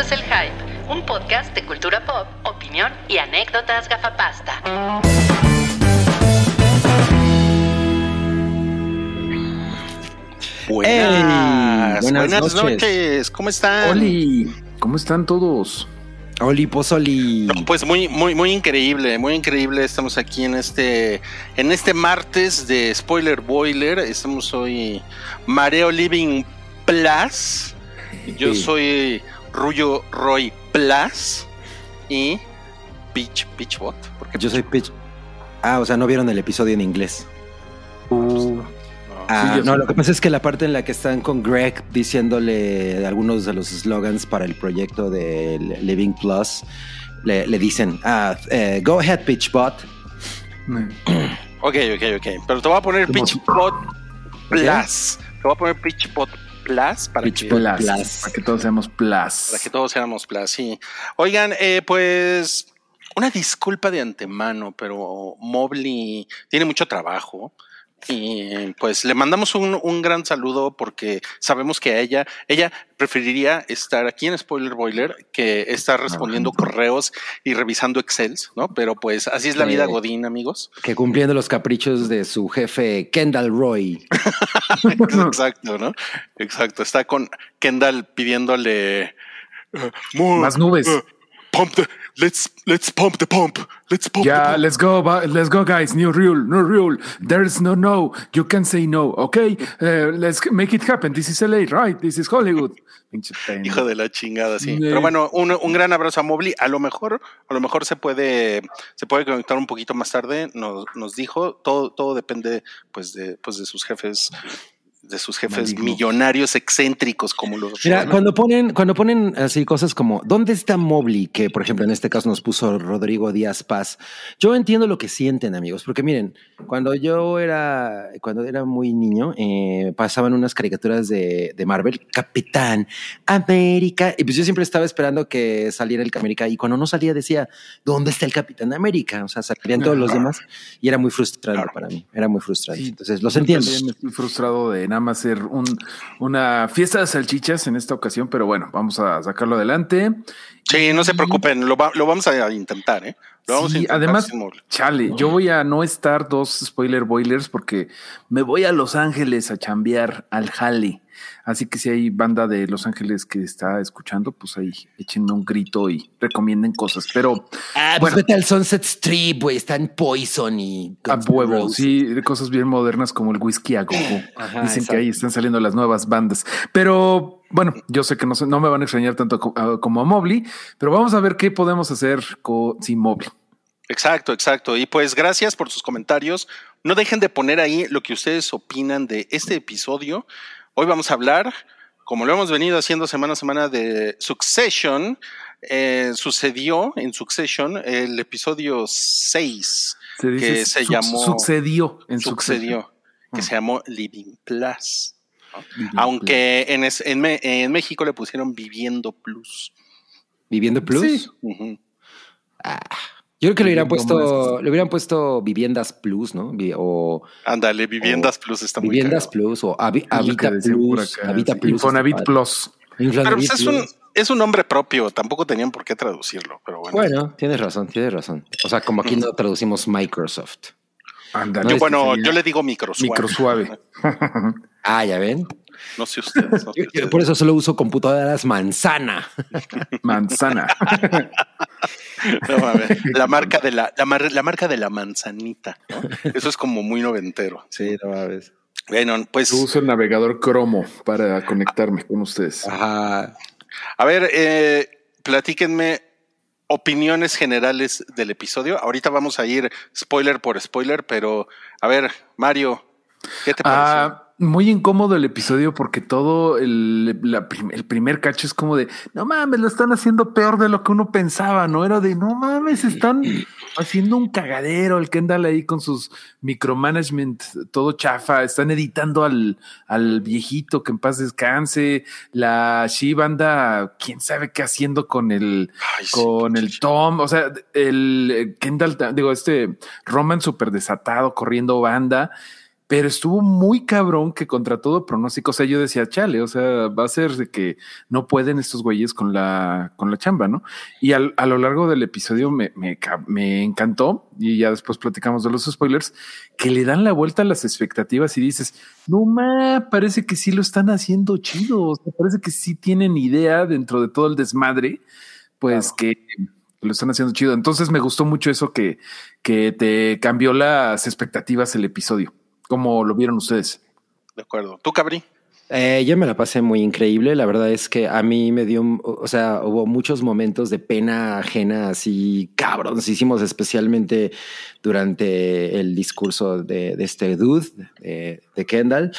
Es El Hype, un podcast de cultura pop, opinión y anécdotas gafapasta. Buenas, buenas buenas noches. noches. ¿Cómo están? Oli, ¿cómo están todos? Oli Pozoli. No, pues muy, muy, muy increíble, muy increíble. Estamos aquí en este, en este martes de Spoiler Boiler. Estamos hoy Mareo Living Plus. Yo Sí. soy Ruyo Roy Plus y Peach Peachbot. ¿Por qué Yo soy Pitch. Ah, o sea, no vieron el episodio en inglés. No. Ah, yo no, lo que pasa es que la parte en la que están con Greg diciéndole algunos de los slogans para el proyecto de Living Plus, le, le dicen, ah, eh, go ahead, Pitchbot. Ok, ok, ok. Pero te voy a poner Peachbot Plus. Te voy a poner Peachbot Plus para que Plus. Para que todos seamos plus. Para que todos seamos plus, sí. Oigan, eh, pues una disculpa de antemano, pero Mobley tiene mucho trabajo. Y pues le mandamos un, un gran saludo porque sabemos que a ella, ella preferiría estar aquí en Spoiler Boiler que estar respondiendo correos y revisando Excels, ¿no? Pero pues así es la vida Sí. Godín, amigos. Que cumpliendo los caprichos de su jefe Kendall Roy. Exacto, ¿no? Exacto. Está con Kendall pidiéndole uh, more, Más nubes. uh, pump the, let's let's pump the pump. Let's pump the Ya, pump. let's go, let's go, guys. New rule, new rule. There's no no. You can say no, okay? Uh, let's make it happen. This is LA, right? This is Hollywood. Hijo de la chingada, sí. Sí. Pero bueno, un, un gran abrazo a Mobley. A lo mejor, a lo mejor se puede, se puede conectar un poquito más tarde. Nos, nos dijo. Todo, todo depende, pues, de, pues, de sus jefes, de sus jefes millonarios excéntricos como los. Mira, cuando ponen, cuando ponen así cosas como ¿dónde está Mobley? Que por ejemplo en este caso nos puso Rodrigo Díaz Paz. Yo entiendo lo que sienten, amigos, porque miren, cuando yo era, cuando era muy niño, eh, pasaban unas caricaturas de, de Marvel, Capitán América, y pues yo siempre estaba esperando que saliera el América, y cuando no salía decía, ¿dónde está el Capitán América? O sea, salían todos los demás, y era muy frustrante Claro. para mí, era muy frustrante. Sí. Entonces, los entiendo. También estoy frustrado de nada más hacer un, una fiesta de salchichas en esta ocasión, pero bueno, vamos a sacarlo adelante. Sí, no se preocupen, lo, va- lo vamos a intentar, ¿eh? Lo vamos a Sí, intentar además, chale, yo voy a no estar dos spoiler boilers porque me voy a Los Ángeles a chambear al jale. Así que si hay banda de Los Ángeles que está escuchando, pues ahí échenme un grito y recomienden cosas. Pero Ah, pues Bueno. vete al Sunset Strip, güey, está en Poison y... a huevo, sí, de cosas bien modernas como el whisky a gogo. Ajá, Dicen exacto. que ahí están saliendo las nuevas bandas. Pero bueno, yo sé que no, se- no me van a extrañar tanto co- a- como a Mobley, pero vamos a ver qué podemos hacer con, sin Mobley. Exacto, exacto. Y pues gracias por sus comentarios. No dejen de poner ahí lo que ustedes opinan de este episodio. Hoy vamos a hablar, como lo hemos venido haciendo semana a semana, de Succession. Eh, sucedió en Succession el episodio 6, Se dice Que se llamó- Sucedió en sucedió, que Ah. se llamó Living Plus. Aunque en, es- en en México le pusieron Viviendo Plus. ¿Viviendo Plus? Sí. Ujú. Yo creo que le hubieran puesto, le hubieran puesto Viviendas Plus, ¿no? O Ándale, Viviendas Plus está muy Viviendas. Plus o Habi- Habita Plus. acá, Habita sí. Plus. Infonavit. Plus. Pero pues, es un, es un nombre propio, tampoco tenían por qué traducirlo, pero bueno. Bueno, tienes razón, tienes razón. O sea, como aquí no traducimos Microsoft. Ándale. Yo, bueno, yo le digo microsuave. Micro suave. Ah, ya ven. No sé ustedes. no sé Yo- yo ustedes. por eso solo uso computadoras manzana. Manzana. No, mames. la marca de la, la, mar- la marca de la manzanita. ¿no? Eso es como muy noventero. Sí, no mames. Bueno, pues Yo uso el navegador Cromo para conectarme con ustedes. Ajá. a ver, eh, platíquenme opiniones generales del episodio. Ahorita vamos a ir spoiler por spoiler, pero a ver, Mario, ¿qué te pareció? Ah, muy incómodo el episodio porque todo el, la prim- el primer cacho es como de no mames, lo están haciendo peor de lo que uno pensaba, no era de no mames, están haciendo un cagadero. El Kendall ahí con sus micromanagement todo chafa, están editando al, al viejito que en paz descanse. La Shiva anda, quién sabe qué haciendo con el Ay, sí, con el Tom, o sea, el Kendall, digo, este Roman súper desatado, corriendo banda. Pero estuvo muy cabrón que contra todo pronóstico, o sea, yo decía, chale, o sea, va a ser de que no pueden estos güeyes con la, con la chamba, ¿no? Y al- a lo largo del episodio me, me, me encantó, y ya después platicamos de los spoilers, que le dan la vuelta a las expectativas y dices, no ma, parece que sí lo están haciendo chido, o sea, parece que sí tienen idea dentro de todo el desmadre, pues que lo están haciendo chido. Entonces me gustó mucho eso que, que te cambió las expectativas el episodio. ¿Cómo lo vieron ustedes? De acuerdo. ¿Tú, Cabri? Eh, yo me la pasé muy increíble. La verdad es que a mí me dio, o sea, hubo muchos momentos de pena ajena, así cabroncísimos, especialmente durante el discurso de, de este dude, de, de Kendall.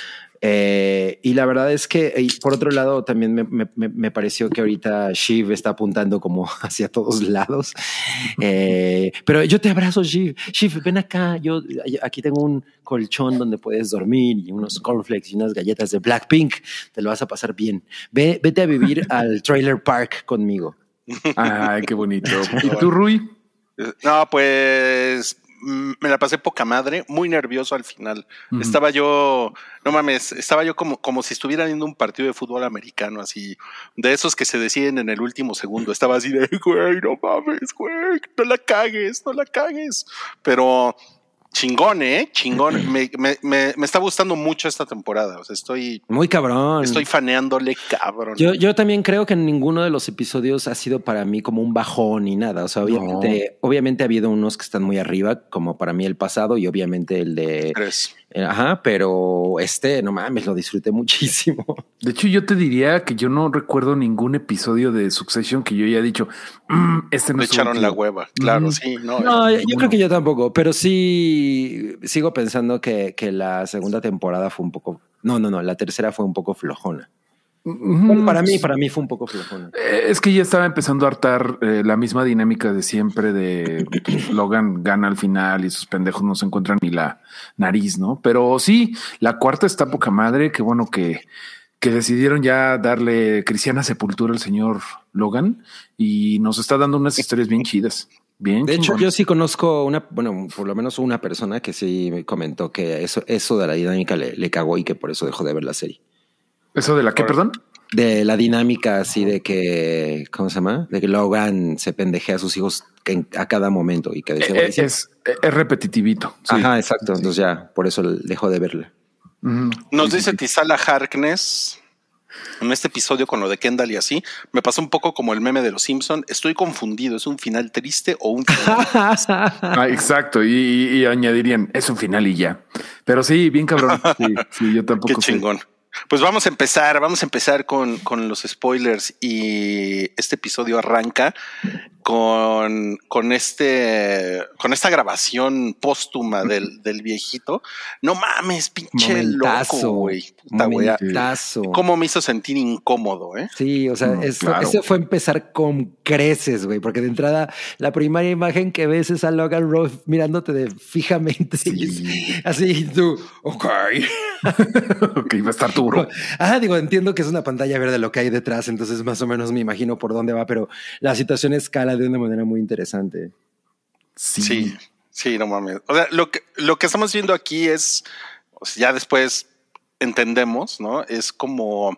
Eh, y la verdad es que, y por otro lado, también me, me- me- pareció que ahorita Shiv está apuntando como hacia todos lados. Eh, pero yo te abrazo, Shiv. Shiv, ven acá. Yo aquí tengo un colchón donde puedes dormir y unos cornflakes y unas galletas de Blackpink. Te lo vas a pasar bien. Ve, vete a vivir al trailer park conmigo. Ay, qué bonito. ¿Y tú, Rui? No, pues me la pasé poca madre, muy nervioso al final. Estaba yo, no mames, estaba yo como, como si estuviera viendo un partido de fútbol americano, así, de esos que se deciden en el último segundo. Estaba así de, güey, no mames, güey, no la cagues, no la cagues. Pero chingón, ¿eh? Chingón. Me, me, me, me está gustando mucho esta temporada. O sea, estoy, Muy cabrón. estoy faneándole cabrón. Yo, yo también creo que ninguno de los episodios ha sido para mí como un bajón ni nada. O sea, obviamente, obviamente ha habido unos que están muy arriba, como para mí el pasado y obviamente el de. Tres. eh, Ajá, pero este, no mames, lo disfruté muchísimo. De hecho, yo te diría que yo no recuerdo ningún episodio de Succession que yo haya dicho, "Mm, este no Me echaron chido". la hueva. Claro, Mm. sí, no. No, yo, yo creo que yo tampoco, pero sí sigo pensando que, que la segunda temporada fue un poco. No, no, no, la tercera fue un poco flojona. Bueno, para mí, para mí fue un poco flojona. Eh, Es que ya estaba empezando a hartar eh, la misma dinámica de siempre de pues, Logan gana al final y sus pendejos no se encuentran ni la nariz, ¿no? Pero sí, la cuarta está poca madre. Qué bueno que, que decidieron ya darle cristiana sepultura al señor Logan y nos está dando unas historias bien chidas. Bien. De hecho, yo sí conozco una, bueno, por lo menos una persona que sí me comentó que eso, eso de la dinámica le, le cagó y que por eso dejó de ver la serie. Eso de la que, perdón. De la dinámica así de que, ¿cómo se llama? De que Logan se pendejea a sus hijos a cada momento y que decía, Eh, "Bueno, sí". es, es repetitivito. sí. Ajá, exacto. Entonces ya, por eso dejó de verla. Nos dice sí. Tizala Harkness en este episodio con lo de Kendall y así, me pasó un poco como el meme de los Simpson. Estoy confundido, ¿es un final triste o un final? Ah, exacto. Y, y- y añadirían, es un final y ya. Pero sí, bien cabrón. Sí, sí, yo tampoco Qué sé. chingón. Pues vamos a empezar, vamos a empezar con, con los spoilers y este episodio arranca con, con este con esta grabación póstuma del, del viejito. No mames, pinche Momentazo. loco, güey. Puta. Momentazo. ¿Cómo me hizo sentir incómodo, eh? Sí, o sea, No, eso, claro. fue empezar con creces, güey, porque de entrada la primera imagen que ves es a Logan Roth mirándote de fijamente. Sí. Así tú, ok. ok, va a estar duro. Ah, digo, entiendo que es una pantalla verde lo que hay detrás, entonces más o menos me imagino por dónde va, pero la situación escala de una manera muy interesante. Sí. Sí, sí, no mames. O sea, lo que, lo que estamos viendo aquí es, o sea, ya después entendemos, ¿no? Es como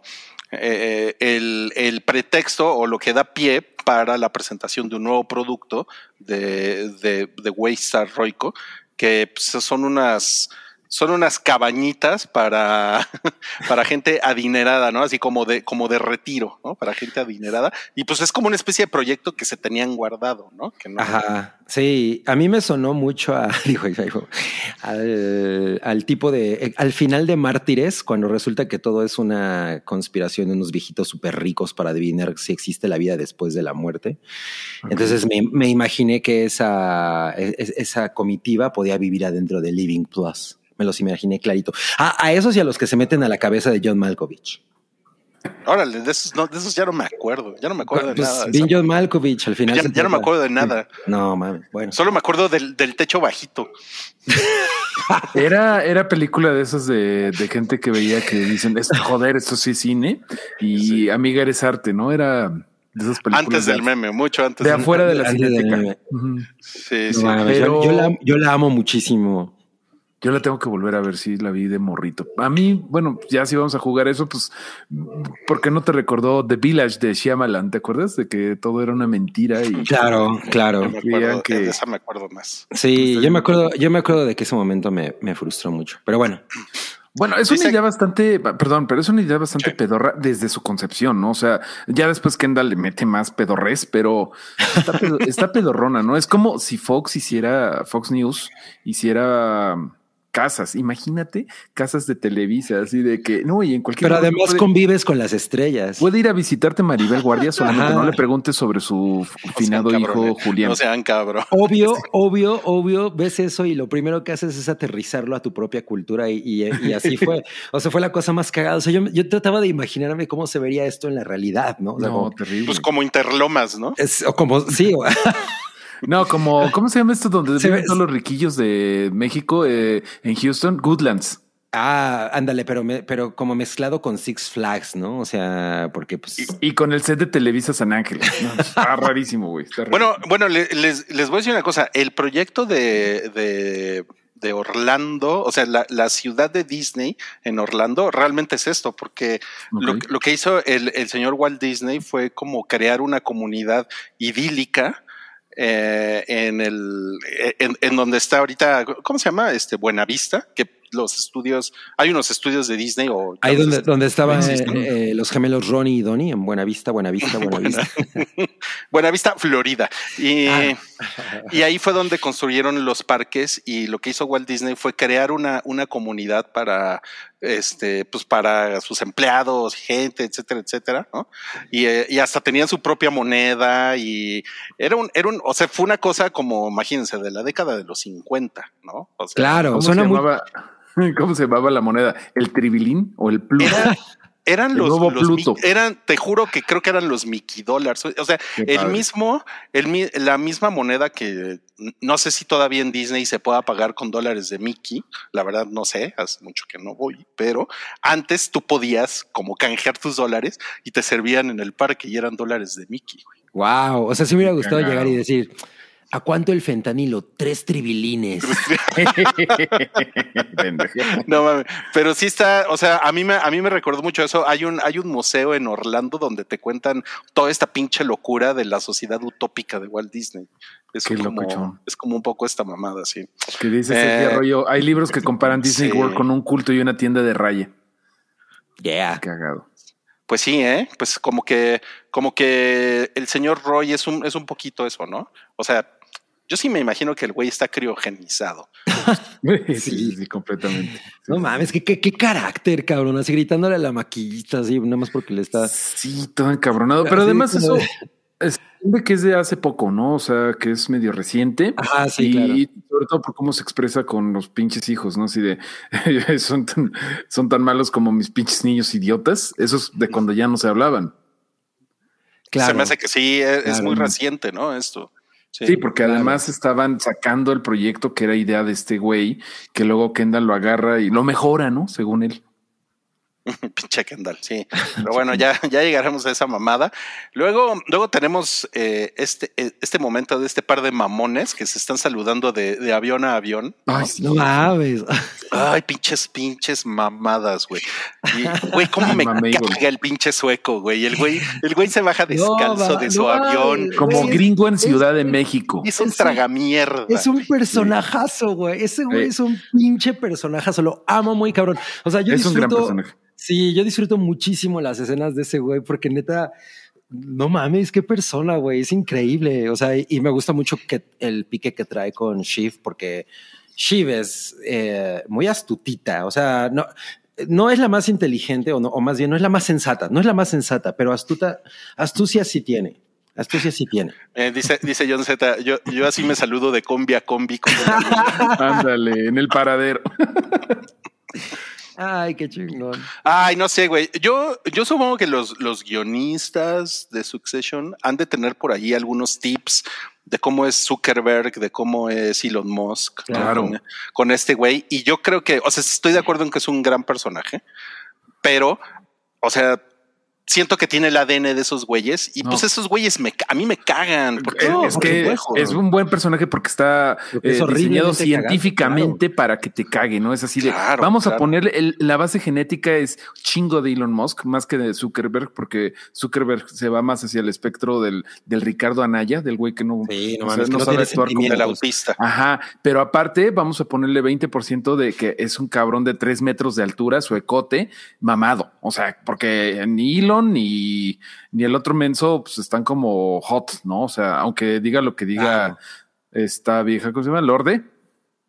eh, el, el pretexto o lo que da pie para la presentación de un nuevo producto de, de, de Waystar Roico, que pues, son unas son unas cabañitas para, para gente adinerada, ¿no? Así como de, como de retiro, ¿no? Para gente adinerada. Y pues es como una especie de proyecto que se tenían guardado, ¿no? Que no Ajá, sí, a mí me sonó mucho a, digo, digo, al, al tipo de, al final de Mártires, cuando resulta que todo es una conspiración de unos viejitos súper ricos para adivinar si existe la vida después de la muerte. Entonces me, me imaginé que esa, es- esa comitiva podía vivir adentro de Living Plus. Me los imaginé clarito. Ah, a esos y a los que se meten a la cabeza de John Malkovich. Órale, de esos, no, de esos ya no me acuerdo. Ya no me acuerdo de Pues, nada. de John Malkovich al final. ya, no me acuerdo de nada. No, mames. Bueno. Solo me acuerdo del, del techo bajito. Era, era película de esas de, de gente que veía que dicen, "Es- joder, esto sí es cine. Y amiga, eres arte, ¿no? Era de esas películas. Antes de, del meme, mucho antes de afuera de la cineteca. meme. Ujú. Sí, No sí. mames, yo- Pero- yo, la, yo la amo muchísimo. Yo la tengo que volver a ver si la vi de morrito. A mí, bueno, ya si vamos a jugar eso, pues, ¿por qué no te recordó The Village de Shyamalan? ¿Te acuerdas de que todo era una mentira? Y Claro, claro. Me acuerdo, que- esa me acuerdo más. Sí, yo me acuerdo, yo me acuerdo de que ese momento me, me frustró mucho. Pero bueno, Bueno, es Dice- una idea bastante, perdón, pero es una idea bastante Sí. pedorra desde su concepción, ¿no? O sea, ya después Kendall le mete más pedorres, pero está, pedo- está pedorrona, ¿no? Es como si Fox hiciera, Fox News hiciera casas. Imagínate casas de Televisa, así de que no, y en cualquier pero además puede, convives con las estrellas. puede ir a visitarte Maribel Guardia, solamente Ajá. no le preguntes sobre su No finado hijo Julián. No sean cabrón. Obvio, obvio, obvio, ves eso y lo primero que haces es aterrizarlo a tu propia cultura y, y- y así fue. O sea, fue la cosa más cagada. O sea, yo, yo trataba de imaginarme cómo se vería esto en la realidad, ¿no? O sea, no, como- terrible. Pues como Interlomas, ¿no? es, o como, sí, o- No, como, ¿cómo se llama esto donde Se viven ve- todos los riquillos de México eh, en Houston? Goodlands. ah, ándale, pero, me- pero como mezclado con Six Flags, ¿no? O sea, porque pues... Y, y con el set de Televisa San Ángel. No, está rarísimo, güey. está Bueno, bueno, le- les, les voy a decir una cosa. El proyecto de, de, de Orlando, o sea, la, la ciudad de Disney en Orlando, realmente es esto, porque lo, lo que hizo el, el señor Walt Disney fue como crear una comunidad idílica. Eh, en el en, en donde está ahorita, ¿cómo se llama? Este Buenavista, que los estudios, hay unos estudios de Disney o Ahí donde, donde estaban eh, eh, los gemelos Ronnie y Donnie en Buenavista, Buenavista, Buenavista. Buenavista, Florida. Y, Ah. y ahí fue donde construyeron los parques y lo que hizo Walt Disney fue crear una, una comunidad para este, pues para sus empleados, gente, etcétera, etcétera, ¿no? Y, eh, y hasta tenían su propia moneda y era un, era un, o sea, fue una cosa como, imagínense, de la década de los 50, ¿no? O sea, Claro, ¿Cómo suena se muy... llamaba? ¿Cómo se llamaba la moneda? ¿El tribilín o el plus? Era- eran El los, nuevo los Pluto. mi- eran, te juro que creo que eran los Mickey Dollars. O sea, Qué el padre. mismo, el, mi- la misma moneda que no sé si todavía en Disney se pueda pagar con dólares de Mickey. La verdad no sé, hace mucho que no voy, pero antes tú podías como canjear tus dólares y te servían en el parque y eran dólares de Mickey. güey. Wow, o sea, sí me hubiera gustado Cagado. llegar y decir, ¿a cuánto el fentanilo? Tres tribilines. No mames, pero sí está, o sea, a mí me, a mí me recordó mucho eso. Hay un, hay un museo en Orlando donde te cuentan toda esta pinche locura de la sociedad utópica de Walt Disney. Es Qué como, es como un poco esta mamada, sí. que dice Eh, Sergio Arroyo, hay libros que comparan Disney sí. World con un culto y una tienda de raya. Yeah. Cagado. Pues sí, ¿eh? Pues como que, como que el señor Roy es un, es un poquito eso, ¿no? O sea, yo sí me imagino que el güey está criogenizado. Sí, sí, sí, completamente. No mames, qué, qué, qué carácter, cabrón. Así gritándole a la maquillista, así, nada más porque le está. Sí, todo encabronado. Pero Así además como eso de- es de que es de hace poco, ¿no? O sea, que es medio reciente. Ajá, sí, y claro. sobre todo por cómo se expresa con los pinches hijos, ¿no? Así de son tan, son tan malos como mis pinches niños idiotas. Esos de cuando ya no se hablaban. Claro. Se me hace que sí, es, es Claro. muy reciente, ¿no? Esto. Sí, porque claro. además estaban sacando el proyecto que era idea de este güey, que luego Kendall lo agarra y lo mejora, ¿no? Según él. Pinche Kendall, sí. Pero bueno, ya, ya llegaremos a esa mamada. Luego, luego tenemos eh, este, eh, este momento de este par de mamones que se están saludando de, de avión a avión. Ay, No mames. Ay, pinches, pinches mamadas, güey. Y, Güey, cómo me güey. caga el pinche sueco, güey. El güey, el güey se baja descalzo de su no, avión. Como Güey, gringo en es- Ciudad de México. Es un tragamierda. Es un personajazo, güey. Ese güey es un pinche personajazo. Lo amo muy cabrón. O sea, yo Es un gran disfruto. personaje. Sí, yo disfruto muchísimo las escenas de ese güey porque neta, no mames, qué persona, güey. Es increíble. O sea, y, me gusta mucho que el pique que trae con Shiv porque Shiv es eh, muy astutita. O sea, no, no es la más inteligente o, no, o más bien no es la más sensata. No es la más sensata, pero astuta, astucia sí tiene. Astucia sí tiene. Eh, dice, dice John Z, yo, yo así me saludo de combi a combi. con el- Ándale, en el paradero. Ay, qué chingón. Ay, no sé, güey. Yo, yo supongo que los, los guionistas de Succession han de tener por ahí algunos tips de cómo es Zuckerberg, de cómo es Elon Musk. Claro. Con, con este güey. Y yo creo que, o sea, estoy de acuerdo en que es un gran personaje, pero, o sea, siento que tiene el ADN de esos güeyes y No. pues esos güeyes me, a mí me cagan. Porque, Es- No, es por que supuesto. es un buen personaje porque está Porque es eh, diseñado científicamente para que te cague, ¿no? Es así de Claro, vamos a ponerle el- la base genética es chingo de Elon Musk más que de Zuckerberg, porque Zuckerberg se va más hacia el espectro del, del Ricardo Anaya, del güey que no, Sí, no o sea, mames, que no sabe actuar como sentimientos. autista. Ajá, pero aparte vamos a ponerle 20% de que es un cabrón de tres metros de altura, su ecote, mamado. O sea, porque ni Elon ni, ni el otro menso pues están como hot, ¿no? O sea, aunque diga lo que diga Claro. esta vieja, ¿cómo se llama? ¿Lorde?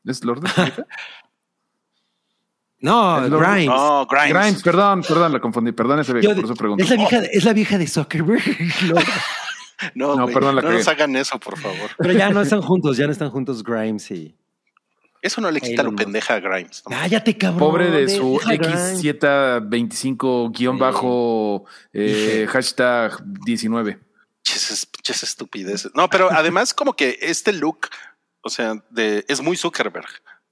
¿Es Lorde? No, Grimes. No, Grimes. Grimes, perdón, perdón, la confundí, perdón ese vieja, Yo- por eso pregunto. es, la vieja, es la vieja de Zuckerberg. No, No, güey, perdón, la no nos hagan eso, por favor. Pero ya no están juntos, ya no están juntos Grimes y. Eso no le quita Elon lo Musk. pendeja a Grimes. ¿no? Cállate, cabrón. Pobre de su deja Grimes. X725 guion Sí. bajo eh, Dije. hashtag 19. Pinches, pinches estupideces. No, pero además como que este look, o sea, de, es muy Zuckerberg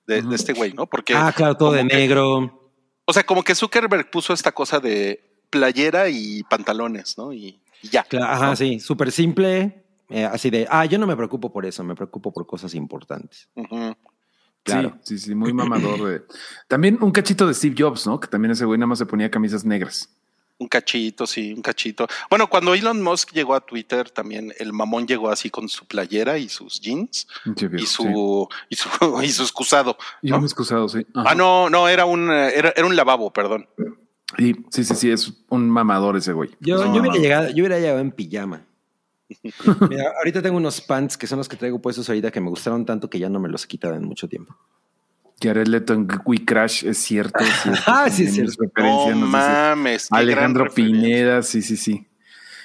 de, este güey, ¿no? Porque, Ah, claro, todo de que- negro. o sea, como que Zuckerberg puso esta cosa de playera y pantalones, ¿no? Y, y ya. Ajá, sí, súper simple. eh, así de, ah, yo no me preocupo por eso, me preocupo por cosas importantes. Claro. Sí, sí, sí, muy mamador. De... También un cachito de Steve Jobs, ¿no? Que también ese güey nada más se ponía camisas negras. Un cachito, sí, un cachito. Bueno, cuando Elon Musk llegó a Twitter, también el mamón llegó así con su playera y sus jeans viejo, y sí. su, y su y su excusado. Y ¿no? un excusado, sí. Ajá. Ah, no, no, era un era, era un lavabo, perdón. Y, sí, sí, sí, es un mamador ese güey. Yo, yo, hubiera llegado, yo hubiera llegado en pijama. Mira, ahorita tengo unos pants que son los que traigo puestos ahorita que me gustaron tanto que ya no me los he quitado en mucho tiempo. Jared Leto en We Crash es cierto. es cierto. Ah, sí, es cierto. No mames. Alejandro. Pineda, sí, sí, sí.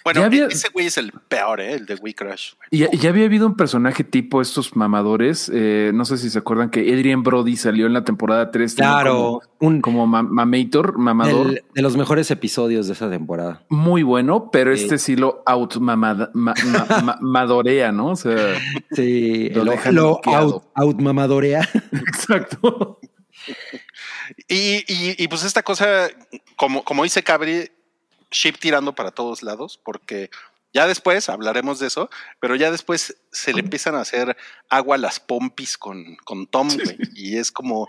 Bueno, Ya había- ese güey es el peor, ¿eh? el de We Crash. Y ya, ya había habido un personaje tipo estos mamadores. eh, no sé si se acuerdan que Adrian Brody salió en la temporada 3. Claro, un, Como, como ma- mamator, mamador. del- de los mejores episodios de esa temporada. Muy bueno, pero Sí. este sí lo out mamada- ma- ma- ma- madorea, ¿no? O sea, Sí, Lo lo, out, out mamadorea. exacto. Y, y, y pues esta cosa, como, como dice Cabri, ship tirando para todos lados, porque ya después hablaremos de eso, pero ya después se le empiezan a hacer agua a las pompis con, con Tom, güey. Y es como,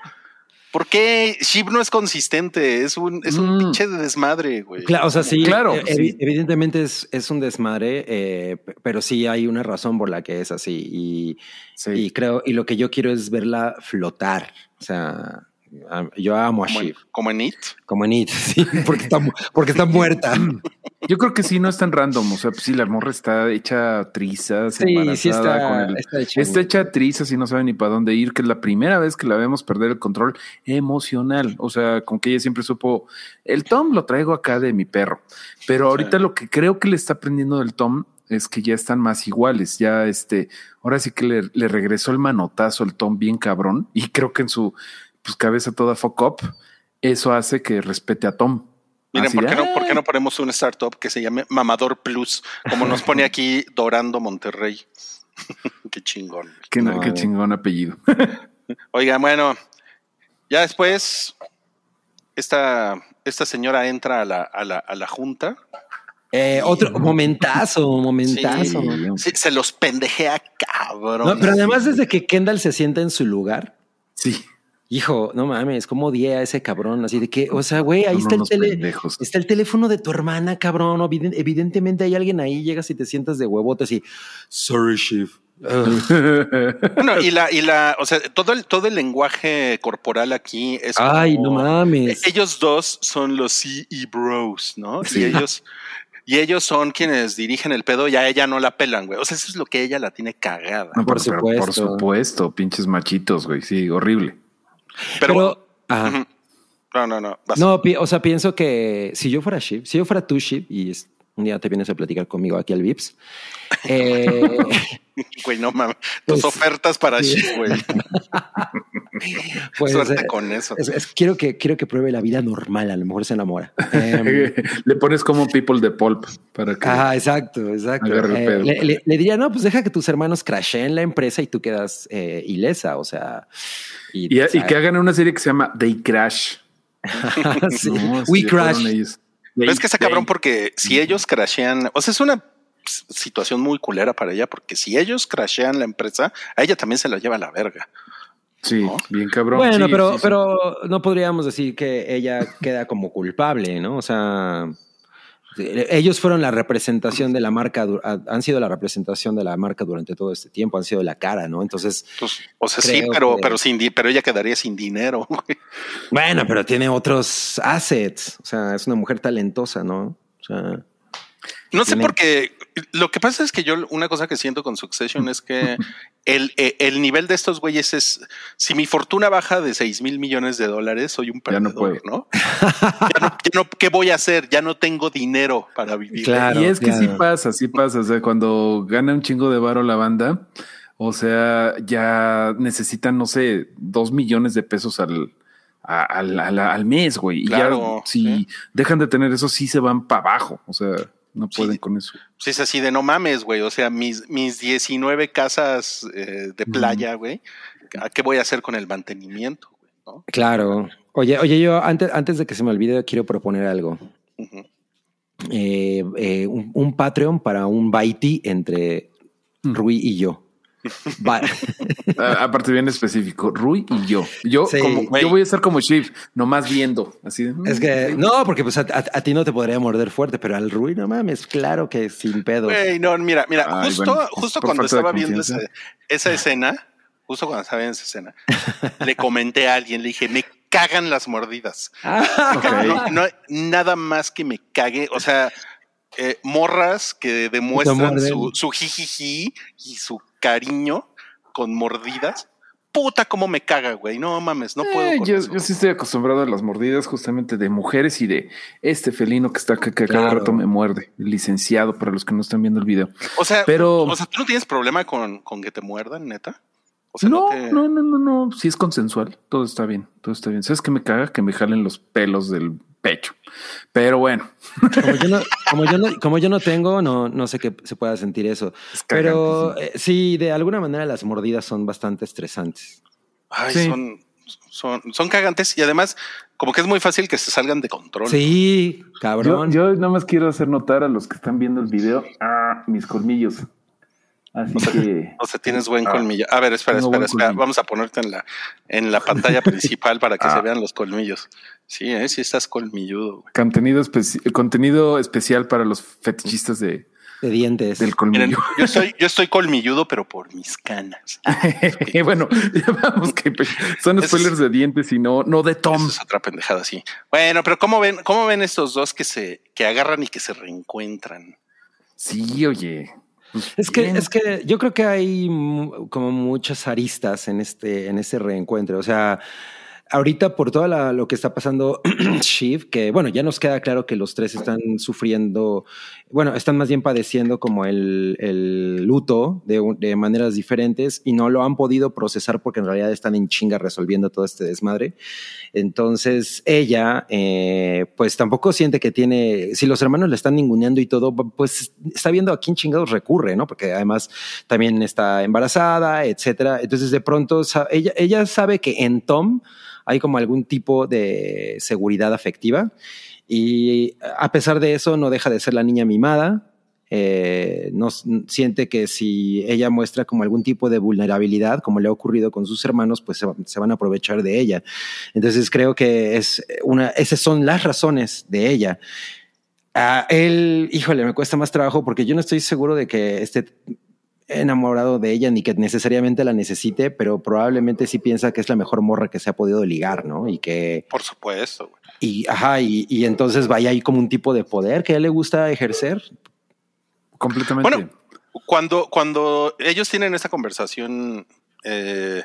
¿por qué Ship no es consistente? Es un, es un Mm. pinche de desmadre, güey. Claro, o sea, sí, Claro, sí. evi- evidentemente es, es un desmadre, eh, pero sí hay una razón por la que es así. Y, Sí. y creo, y lo que yo quiero es verla flotar. O sea, yo amo a Como en, Shiv, como en It. como en It, sí, porque está, porque está muerta. Yo creo que sí, no es tan random. O sea, pues sí, la morra está hecha trizas, Sí, sí está, con el- está hecha. Está hecha trizas y no sabe ni para dónde ir, que es la primera vez que la vemos perder el control emocional. O sea, con que ella siempre supo, el Tom lo traigo acá de mi perro. Pero ahorita lo que creo que le está aprendiendo del Tom es que ya están más iguales. Ya este, ahora sí que le, le regresó el manotazo al Tom bien cabrón. Y creo que en su pues, cabeza toda fuck up, eso hace que respete a Tom. Miren, ¿por qué, no, ¿por qué "Ah". no ponemos un startup que se llame Mamador Plus? Como nos pone aquí Dorando Monterrey. qué chingón. Qué, No, qué eh. chingón apellido. Oigan, bueno, ya después esta, esta señora entra a la, a la, a la junta. Eh, otro momentazo, momentazo. Sí, sí, se los pendejea cabrón. No, pero además desde que Kendall se sienta en su lugar, Sí. Hijo, no mames, cómo odié a ese cabrón, así de que, o sea, güey, ahí está el tele, está el teléfono de tu hermana, cabrón, Eviden- evidentemente hay alguien ahí, llegas y te sientas de huevote y, sorry. Ugh. Bueno, y la, y la, o sea, todo el, todo el lenguaje corporal aquí es como- Ay, no mames. Ellos dos son los CE Bros, ¿no? Sí. Y ellos, y ellos son quienes dirigen el pedo y a ella no la pelan, güey. O sea, eso es lo que ella la tiene cagada. No, Por pero Por supuesto. supuesto, pinches machitos, güey. Sí, horrible. Pero, Pero, ajá. Ujú. no, no, no. vas. No, o sea, pienso que si yo fuera Shiv, si yo fuera tú, Shiv, y un día te vienes a platicar conmigo aquí al Vips, eh, Güey, no mames. Tus Pues, ofertas para sí. güey. pues Suerte eh, con eso. es- es- quiero, que, quiero que pruebe la vida normal, a lo mejor se enamora. Em, Le pones como people de pulp para que. Ajá, exacto, exacto. Eh, pedo. le, le- le diría, no, pues deja que tus hermanos crasheen la empresa y tú quedas eh, ilesa, o sea. y, sea, que hagan una serie que se llama They Crash. sí. No, We Crash. Pero es que está cabrón porque si ellos crashean, o sea, es una situación muy culera para ella, porque si ellos crashean la empresa, a ella también se la lleva a la verga. Sí, ¿no? bien cabrón. Bueno, Sí, pero, sí, sí. pero no podríamos decir que ella queda como culpable, ¿no? O sea, ellos fueron la representación de la marca, han sido la representación de la marca durante todo este tiempo, han sido la cara, ¿no? Entonces, Pues, o sea, sí, pero, que- pero sin pero ella quedaría sin dinero. güey. bueno, pero tiene otros assets, o sea, es una mujer talentosa, ¿no? O sea, No sé por qué. Lo que pasa es que yo una cosa que siento con Succession es que el, eh, el nivel de estos güeyes es si mi fortuna baja de 6 mil millones de dólares, soy un Ya no perdedor, ¿no? Ya no, ya no- ¿Qué voy a hacer? Ya no tengo dinero para vivir. Claro. y es que sí pasa, sí pasa. O sea, cuando gana un chingo de varo la banda, o sea, ya necesitan, no sé, dos millones de pesos al, al, al- al mes, güey. Y Claro, ya si sí. dejan de tener eso, sí se van para abajo. O sea, no Sí. pueden con eso. Sí, es así de no mames, güey. O sea, mis, mis 19 casas eh, de playa, güey. ¿A qué voy a hacer con el mantenimiento? güey, ¿no? claro. Oye, oye, yo antes, antes de que se me olvide, quiero proponer algo. Eh, eh, un, un Patreon para un Baiti entre Rui y yo. Aparte bien específico, Rui y yo. Yo, Sí. como, yo voy a estar como Shiv, nomás viendo. Así de, Es que no, porque pues a, a- a ti no te podría morder fuerte, pero al Rui no mames, claro que sin. Güey, no, mira, mira, Ay, justo, bueno, justo cuando estaba viendo esa escena, justo cuando estaba viendo esa escena, le comenté a alguien, le dije, me cagan las mordidas. Ok. No, no hay nada más que me cague. O sea, eh, morras que demuestran su, su jijiji y su cariño con mordidas. Puta, cómo me caga, güey. No mames, no puedo. Eh, con yo, eso. yo sí estoy acostumbrado a las mordidas justamente de mujeres y de este felino que está acá que a cada Claro. rato me muerde, el licenciado para los que no están viendo el video. O sea, pero- o sea, tú no tienes problema con, con que te muerdan, neta. O sea, No, te- no, no, no, no, si es consensual, todo está bien, todo está bien. ¿Sabes qué me caga? Que me jalen los pelos del pecho. Pero bueno, Como yo no, como yo no, como yo no tengo, no, no sé qué se pueda sentir eso. Es Pero eh, sí, de alguna manera las mordidas son bastante estresantes. Ay, Sí. son, son, son cagantes y además, como que es muy fácil que se salgan de control. Sí, yo, cabrón. yo nada más quiero hacer notar a los que están viendo el video ah, mis colmillos. Así que O sea, tienes buen Ah, colmillo. A ver, espera, espera, espera. colmillo. Vamos a ponerte en la, en la pantalla principal para que Ah. se vean los colmillos. Sí, eh, sí estás colmilludo. güey. contenido, especi- contenido especial para los fetichistas de, de dientes. del colmillo. Miren, yo estoy, yo estoy colmilludo, pero por mis canas. bueno, ya vamos que son spoilers es- de dientes y no, no de Tom. Eso es otra pendejada, sí. Bueno, pero ¿cómo ven, cómo ven estos dos que se, que agarran y que se reencuentran? Sí, oye. Es que, bien. es que yo creo que hay como muchas aristas en este, en ese reencuentro. O sea, ahorita por todo lo que está pasando Shiv, que bueno, ya nos queda claro que los tres están sufriendo, bueno, están más bien padeciendo como el, el luto de, de maneras diferentes y no lo han podido procesar porque en realidad están en chinga resolviendo todo este desmadre. Entonces ella, eh, pues tampoco siente que tiene, si los hermanos le están ninguneando y todo, pues está viendo a quién chingados recurre, ¿no? Porque además también está embarazada, etcétera. Entonces de pronto ella, ella sabe que en Tom hay como algún tipo de seguridad afectiva y a pesar de eso no deja de ser la niña mimada. Eh, no siente que si ella muestra como algún tipo de vulnerabilidad, como le ha ocurrido con sus hermanos, pues se, se van a aprovechar de ella. Entonces creo que es una, esas son las razones de ella. A él, híjole, me cuesta más trabajo porque yo no estoy seguro de que esté enamorado de ella ni que necesariamente la necesite, pero probablemente sí piensa que es la mejor morra que se ha podido ligar, ¿no? Y que, Por supuesto. güey. y, ajá, y, y entonces vaya ahí como un tipo de poder que a él le gusta ejercer. completamente. Bueno, Cuando, cuando ellos tienen esta conversación eh,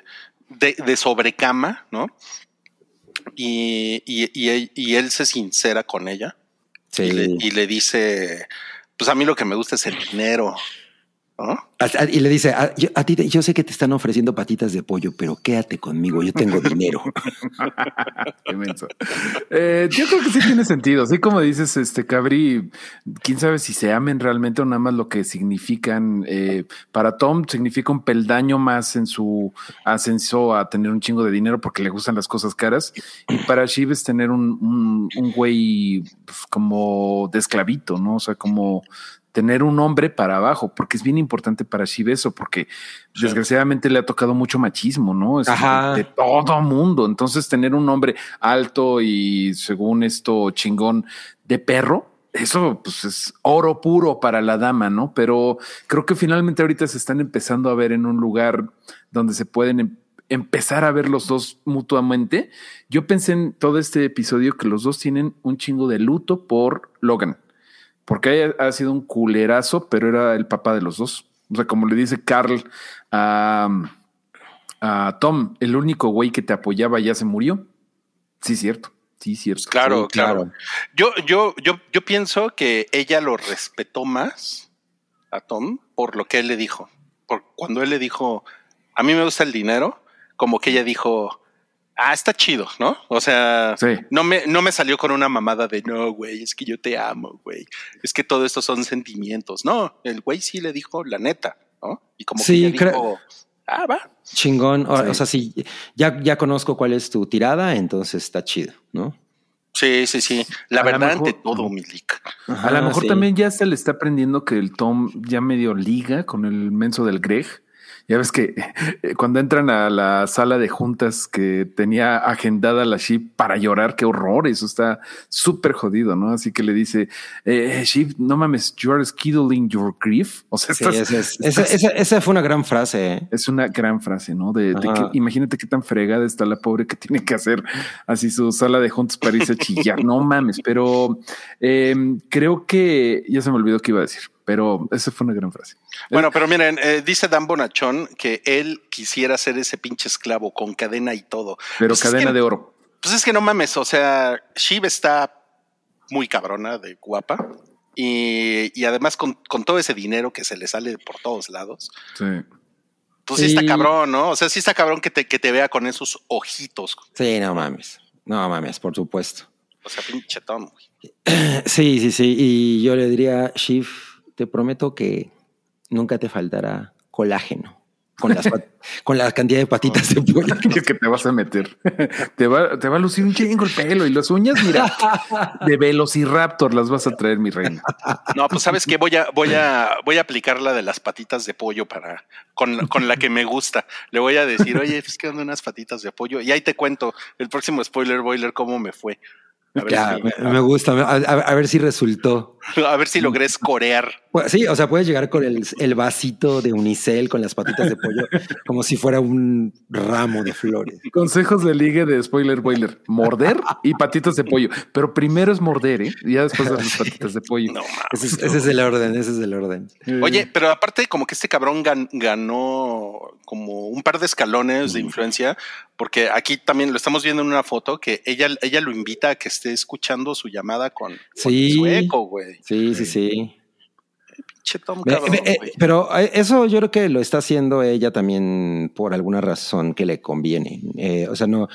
de, de sobrecama, ¿no? Y, y, y él, y él se sincera con ella Sí. y, le, y le dice, pues a mí lo que me gusta es el dinero. ¿No? A- a- Y le dice, a, yo, a ti, te- yo sé que te están ofreciendo patitas de pollo, pero quédate conmigo, yo tengo dinero. Eh, yo creo que sí tiene sentido. Así como dices, este Cabri, quién sabe si se amen realmente o nada más lo que significan. eh, para Tom significa un peldaño más en su ascenso a tener un chingo de dinero porque le gustan las cosas caras. Y para Shiv es tener un, un, un güey pues, como de esclavito, ¿no? O sea, como tener un hombre para abajo, porque es bien importante para Shiv eso, porque desgraciadamente le ha tocado mucho machismo, ¿no? Es Ajá. de, de todo mundo. Entonces, tener un hombre alto y según esto chingón de perro, eso pues es oro puro para la dama, ¿no? Pero creo que finalmente ahorita se están empezando a ver en un lugar donde se pueden em- empezar a ver los dos mutuamente. Yo pensé en todo este episodio que los dos tienen un chingo de luto por Logan, porque ha, ha sido un culerazo, pero era el papá de los dos. O sea, como le dice Carl a, a Tom, el único güey que te apoyaba ya se murió. Sí, cierto. Sí, cierto. Claro, Sí, claro. claro. Yo, yo, yo, yo pienso que ella lo respetó más a Tom por lo que él le dijo. Por cuando él le dijo, a mí me gusta el dinero, como que ella dijo, ah, está chido, ¿no? O sea, Sí. no me, no me salió con una mamada de no, güey, es que yo te amo, güey. Es que todo esto son sentimientos. No, el güey sí le dijo la neta, ¿no? Y como Sí, que dijo, ah, va. Chingón. O, Sí. o sea, sí, ya, ya conozco cuál es tu tirada, entonces está chido, ¿no? Sí, sí, sí. La A verdad mejor- ante todo, Milik. A lo mejor sí. también ya se le está aprendiendo que el Tom ya medio liga con el menso del Greg. Ya ves que eh, cuando entran a la sala de juntas que tenía agendada la Sheep para llorar, qué horror, eso está súper jodido, ¿no? Así que le dice, eh, Sheep, no mames, you are skiddling your grief. O sea, Sí, estás- esa, es- estás- esa- esa- esa fue una gran frase. ¿eh? es una gran frase, ¿no? De, que imagínate qué tan fregada está la pobre que tiene que hacer así su sala de juntas para irse a chillar. No mames, pero eh, creo que ya se me olvidó qué iba a decir, pero esa fue una gran frase. Bueno, pero miren, eh, dice Dan Bonachón que él quisiera ser ese pinche esclavo con cadena y todo. Pero Pues es cadena que- de oro. Pues es que no mames, o sea, Shiv está muy cabrona de guapa y, y además con, con todo ese dinero que se le sale por todos lados, Sí. pues sí está cabrón, ¿no? O sea, sí está cabrón que te, que te vea con esos ojitos. Sí, no mames. No mames, por supuesto. O sea, pinche Tom. Sí, sí, sí. Y yo le diría, Shiv, te prometo que nunca te faltará colágeno con, las con la cantidad de patitas de pollo. que te vas a meter. te, va, te va a lucir un chingo el pelo y las uñas, mira, de Velociraptor las vas a traer, mi reina. No, pues sabes que voy a, voy a, voy a aplicar la de las patitas de pollo para con, con la que me gusta. Le voy a decir, oye, es que ando unas patitas de pollo. Y ahí te cuento el próximo spoiler boiler cómo me fue. A ver, Ya, si, me, me gusta. A ver si resultó. a ver si logré escorear. Pues, sí, o sea, puedes llegar con el, el vasito de unicel con las patitas de pollo como si fuera un ramo de flores. Consejos de ligue de spoiler boiler: morder y patitas de pollo. Pero primero es morder, ¿eh? Y ya después dar las patitas de pollo. No, mames. Ese es, ese es el orden, ese es el orden. Eh, Oye, pero aparte como que este cabrón gan- ganó como un par de escalones de influencia, porque aquí también lo estamos viendo en una foto que ella, ella lo invita a que esté escuchando su llamada con, con Sí. su eco, güey. Sí, sí, sí. Tom, cabrón, eh, güey. pero eh, eso yo creo que lo está haciendo ella también por alguna razón que le conviene. Eh, o sea, no,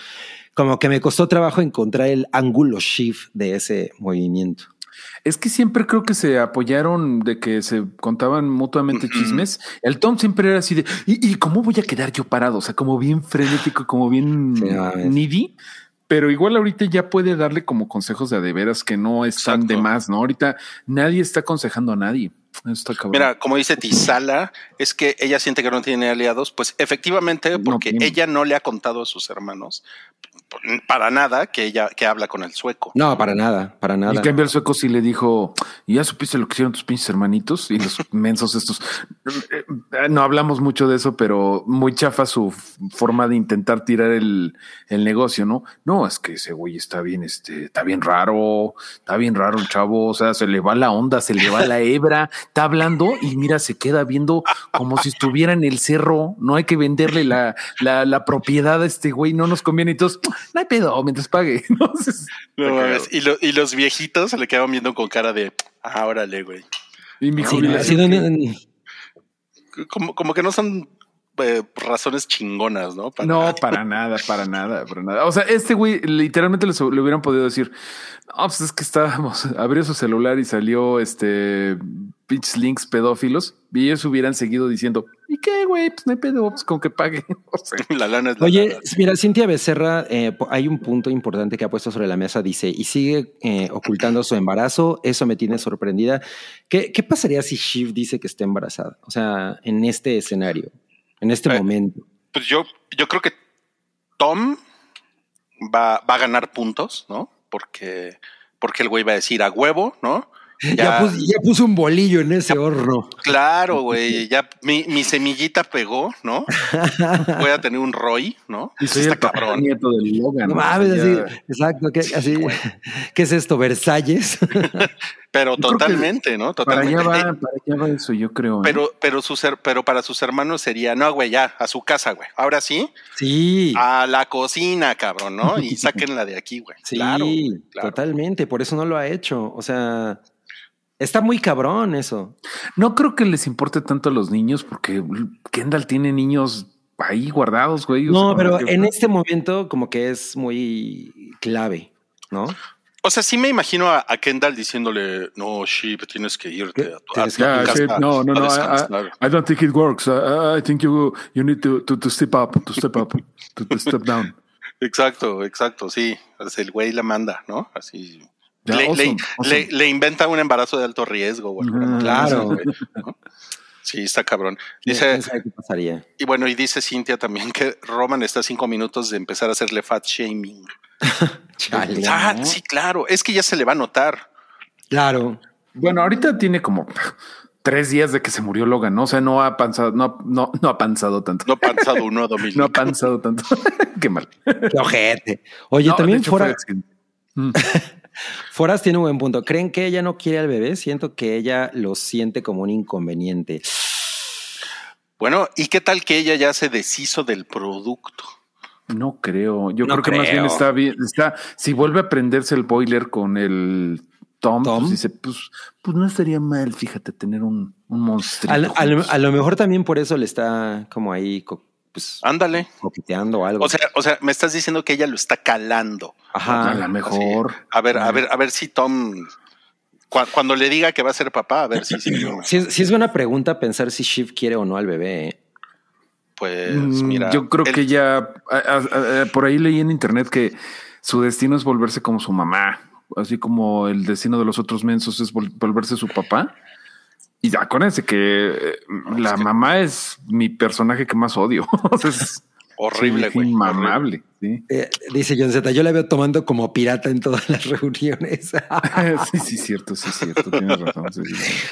como que me costó trabajo encontrar el ángulo shift de ese movimiento. Es que siempre creo que se apoyaron de que se contaban mutuamente chismes. El Tom siempre era así de, ¿y, y cómo voy a quedar yo parado? O sea, como bien frenético, como bien Sí, needy. Pero igual ahorita ya puede darle como consejos de a de veras que no están de más, ¿no? Ahorita nadie está aconsejando a nadie. Eso está cabrón. Mira, como dice Tizala, es que ella siente que no tiene aliados, pues efectivamente, porque ella no le ha contado a sus hermanos para nada que ella que habla con el sueco. No, para nada, para Y nada. en cambio el sueco sí le dijo, ¿y ya supiste lo que hicieron tus pinches hermanitos? Y los mensos estos. No hablamos mucho de eso, pero muy chafa su forma de intentar tirar el, el negocio, ¿no? No, es que ese güey está bien, este, está bien raro, está bien raro el chavo, o sea, se le va la onda, se le va la hebra, está hablando y mira, se queda viendo como si estuviera en el cerro, no hay que venderle la, la, la propiedad a este güey, no nos conviene. Y todos, no hay pedo, mientras pague. Entonces, No y, lo- y los viejitos se le quedaban viendo con cara de, ah, órale, güey. y mi Sí, jubilación como, como que no son eh, razones chingonas, ¿no? Para- No, para nada, para nada, para nada. O sea, este güey literalmente le hubieran podido decir, no, pues es que estábamos, abrió su celular y salió este pinches links pedófilos y ellos hubieran seguido diciendo, ¿y qué, güey? Pues no hay pedo, pues con que pague. O sea, La lana es la Oye, lana. mira, Cintia Becerra, eh, hay un punto importante que ha puesto sobre la mesa, dice, y sigue eh, ocultando su embarazo, eso me tiene sorprendida. ¿Qué, qué pasaría si Shiv dice que está embarazada? O sea, en este escenario, en este Eh, momento. Pues yo, yo creo que Tom va, va a ganar puntos, ¿no? Porque, porque el güey va a decir a huevo, ¿no? Ya, ya puso un bolillo en ese horno. Claro, güey, ya mi, mi semillita pegó, ¿no? Voy a tener un Roy, ¿no? y soy Está el cabrón. nieto del Logan. No así, exacto, ¿qué, así, ¿qué es esto? ¿Versalles? Pero Yo que totalmente, ¿no? Para allá va, para allá va eso, yo creo. ¿eh? Pero, pero, sus, pero para sus hermanos sería, no, güey, ya, a su casa, güey. Ahora sí, Sí, a la cocina, cabrón, ¿no? Y sáquenla de aquí, güey. sí, claro, claro. totalmente, por eso no lo ha hecho. O sea, está muy cabrón eso. No creo que les importe tanto a los niños porque Kendall tiene niños ahí guardados, güey. O No, sea, pero que- en este momento como que es muy clave, ¿no? O sea, sí me imagino a, a Kendall diciéndole, no, Sheep, tienes que irte a tu, a tu casa no, no, no. I, descansar". I, don't think it works. I, I think you you need to, to, to step up, to step up, to, to step down. Exacto, exacto, sí. El güey la manda, ¿no? Así. Le, awesome, le- awesome. le- le inventa un embarazo de alto riesgo, güey. Claro. güey, ¿no? Sí, está cabrón. ¿Quién Dice, sabe qué pasaría? y bueno, y dice Cintia también que Roman está a cinco minutos de empezar a hacerle fat shaming. Chale. Ah, sí, claro. Es que ya se le va a notar. Claro. Bueno, ahorita tiene como tres días de que se murió Logan, ¿no? O sea, no ha panzado, no, no, no ha panzado tanto. No ha pasado uno a. No ha panzado tanto. Qué mal. Qué ojete. Oye, No, también fuera, fue. Foras tiene un buen punto. ¿Creen que ella no quiere al bebé? Siento que ella lo siente como un inconveniente. Bueno, ¿y qué tal que ella ya se deshizo del producto? No creo. Yo No creo que más bien está bien. Está, si vuelve a prenderse el boiler con el Tom, Tom. pues dice, pues, pues no estaría mal, fíjate, tener un, un monstruo. A lo mejor también por eso le está como ahí co- pues, Ándale. coqueteando o algo. O sea, o sea, me estás diciendo que ella lo está calando. Ajá. a lo mejor. A ver, a ver, a ver si Tom, cua- cuando le diga que va a ser papá, a ver si sí. Sí, es- sí es buena pregunta pensar si Shiv quiere o no al bebé. ¿eh? Pues Mm, mira. Yo creo él- que ya a- a- a- por ahí leí en internet que su destino es volverse como su mamá, así como el destino de los otros mensos es vol- volverse su papá. Y acuérdense que la mamá es mi personaje que más odio. Es horrible, güey. horrible. Inmamable. sí. Eh, dice John Z, yo la veo tomando como pirata en todas las reuniones. sí, sí, cierto, sí, cierto. Tienes razón. sí,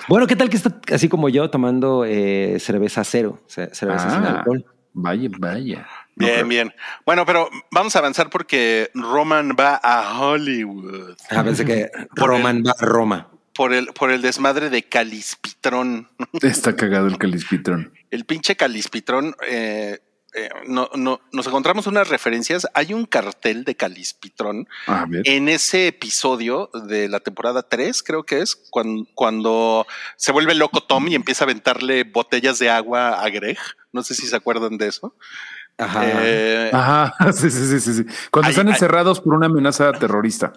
bueno, ¿qué tal que está así como yo tomando eh, cerveza cero, ce- cerveza sin Ah, alcohol? Vaya, vaya. No, Bien, pero- bien. Bueno, pero vamos a avanzar porque Roman va a Hollywood Ah, pensé que Roman va a Roma. Por el, por el desmadre de Calispitrón. Está cagado el calispitrón. El pinche Calispitrón, eh, eh, no, no, nos encontramos unas referencias. Hay un cartel de Calispitrón en ese episodio de la temporada 3, creo que es, cuando, cuando se vuelve loco Tom y empieza a aventarle botellas de agua a Greg. No sé si se acuerdan de eso. Ajá. Eh, Ajá, sí, sí, sí, sí, sí. Cuando están encerrados por una amenaza terrorista.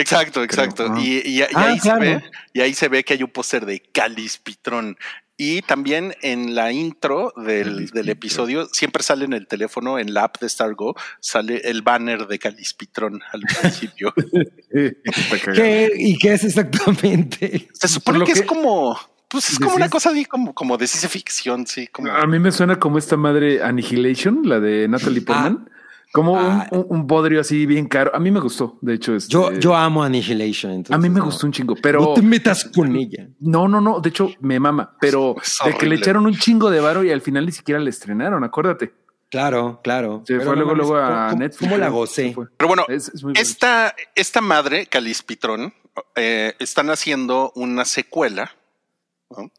Exacto, exacto. Y, y- y Ah, ahí claro. se ve, y ahí se ve que hay un póster de Calispitrón. Y también en la intro del, del episodio, siempre sale en el teléfono, en la app de Stargo, sale el banner de Calispitrón al principio. Está cagado. ¿Qué, ¿Y qué es exactamente? Se supone que, es como, pues es como una cosa así como, como de ciencia ficción, sí, como A mí me suena como esta madre Annihilation, la de Natalie Portman. Como Ah. un, un- un bodrio así bien caro. A mí me gustó, de hecho. este, Yo, yo amo Annihilation. entonces a mí me no. gustó un chingo, pero No te metas con ella. no, no, no. De hecho, me mama, pero Es de que le echaron un chingo de varo y al final ni siquiera le estrenaron. Acuérdate. Claro, claro. Se Pero fue no luego, luego a ¿cómo- Netflix. ¿Cómo la gocé? Pero bueno, Es- es muy bueno. esta, esta madre, Calispitrón, eh, están haciendo una secuela. ¿No?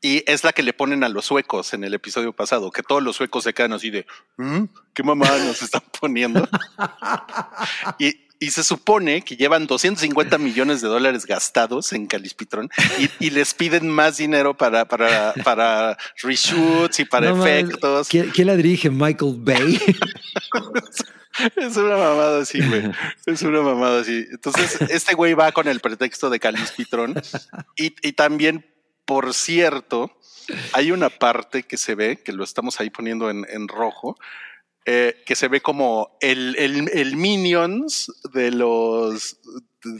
Y es la que le ponen a los suecos en el episodio pasado, que todos los suecos se quedan así de, "¿Mm? ¿qué mamá nos están poniendo? y, Y se supone que llevan 250 millones de dólares gastados en Calispitron y, y les piden más dinero para, para, para reshoots y para No efectos. ¿Quién, quién la dirige? Michael Bay. Es una mamada así, güey. Es una mamada así. Entonces, este güey va con el pretexto de Calispitron. Y, y también, por cierto, hay una parte que se ve, que lo estamos ahí poniendo en, en rojo, eh, que se ve como el, el, el Minions de los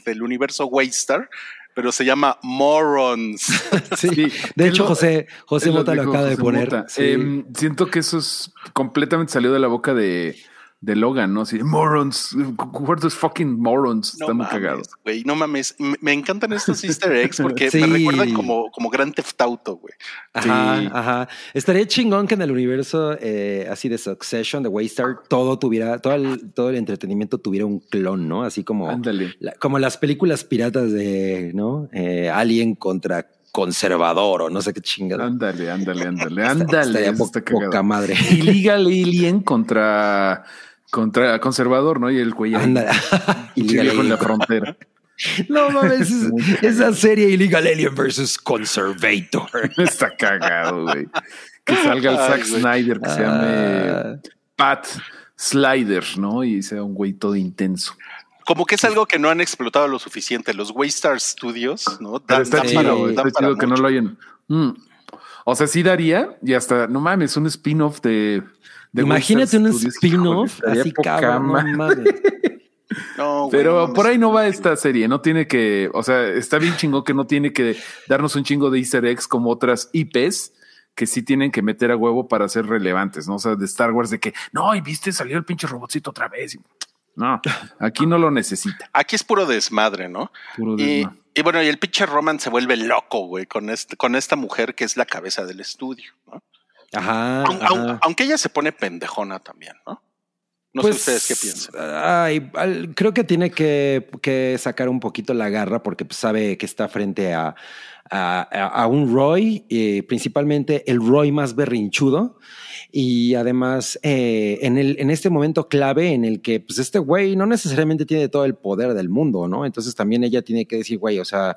del universo Waystar, pero se llama Morons. Sí. De hecho, lo- José, José lo Mota lo acaba de poner. Sí. Em, siento que eso es completamente salió de la boca de, de Logan, ¿no? Así, morons, where those fucking morons. No Está muy mames, cagado. güey, no mames. Me, me encantan estos easter eggs porque Sí. me recuerdan como, como Gran Theft Auto, güey. Ajá, Sí. ajá. Estaría chingón que en el universo eh, así de Succession, de Waystar, todo tuviera, todo el, todo el entretenimiento tuviera un clon, ¿no? Así como, Ándale. la- como las películas piratas de, ¿no? Eh, Alien contra conservador o no sé qué chingada. Ándale, ándale, ándale, Estaría ándale. eso po- está poca madre. Illegal Alien contra, contra conservador, ¿no? Y el Illegal viejo en la frontera. No mames, es- esa serie Illegal Alien versus Conservator. Está cagado, güey. Que salga el Ay, Zack. Snyder, que se llame Ah, Pat Slider, ¿no? Y sea un güey todo intenso. Como que es algo que no han explotado lo suficiente. Los Waystar Studios, ¿no? Pero Dan- está dan chido, está chido que no lo hayan. Mm. O sea, sí daría, y hasta, no mames, un spin-off de. De Imagínate un spin-off así cabrón, no Pero por ahí no va esta serie, no tiene que, o sea, está bien chingón que no tiene que darnos un chingo de easter eggs como otras IPs que sí tienen que meter a huevo para ser relevantes, ¿no? O sea, de Star Wars de que, no, y viste, salió el pinche robotcito otra vez. No, aquí no lo necesita. Aquí es puro desmadre, ¿no? Puro Y, bueno, y el pinche Roman se vuelve loco, güey, con, este, con esta mujer que es la cabeza del estudio, ¿no? Ajá, Aun- aun- ajá. aunque ella se pone pendejona también, ¿no? No Pues, sé ustedes qué piensan. ay, creo que tiene que, que sacar un poquito la garra porque pues, sabe que está frente a, a, un Roy, eh, principalmente el Roy más berrinchudo. Y además, eh, en, el, en este momento clave en el que pues, este güey no necesariamente tiene todo el poder del mundo, ¿no? Entonces también ella tiene que decir, güey, o sea,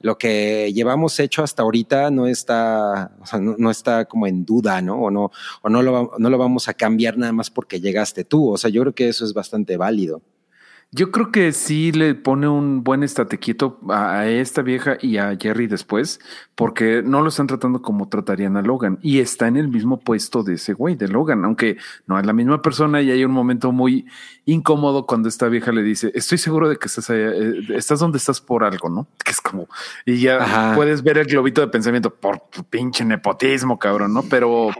lo que llevamos hecho hasta ahorita no está, o sea, no, no está como en duda, ¿no? O no, o no lo, no lo vamos a cambiar nada más porque llegaste tú. O sea, yo creo que eso es bastante válido. Yo creo que sí le pone un buen estate quieto a, a esta vieja y a Jerry después, porque no lo están tratando como tratarían a Logan y está en el mismo puesto de ese güey, de Logan, aunque no es la misma persona y hay un momento muy incómodo cuando esta vieja le dice, estoy seguro de que estás, allá, eh, estás donde estás por algo, ¿no? Que es como, y ya Ajá. puedes ver el globito de pensamiento por tu pinche nepotismo, cabrón, ¿no? Pero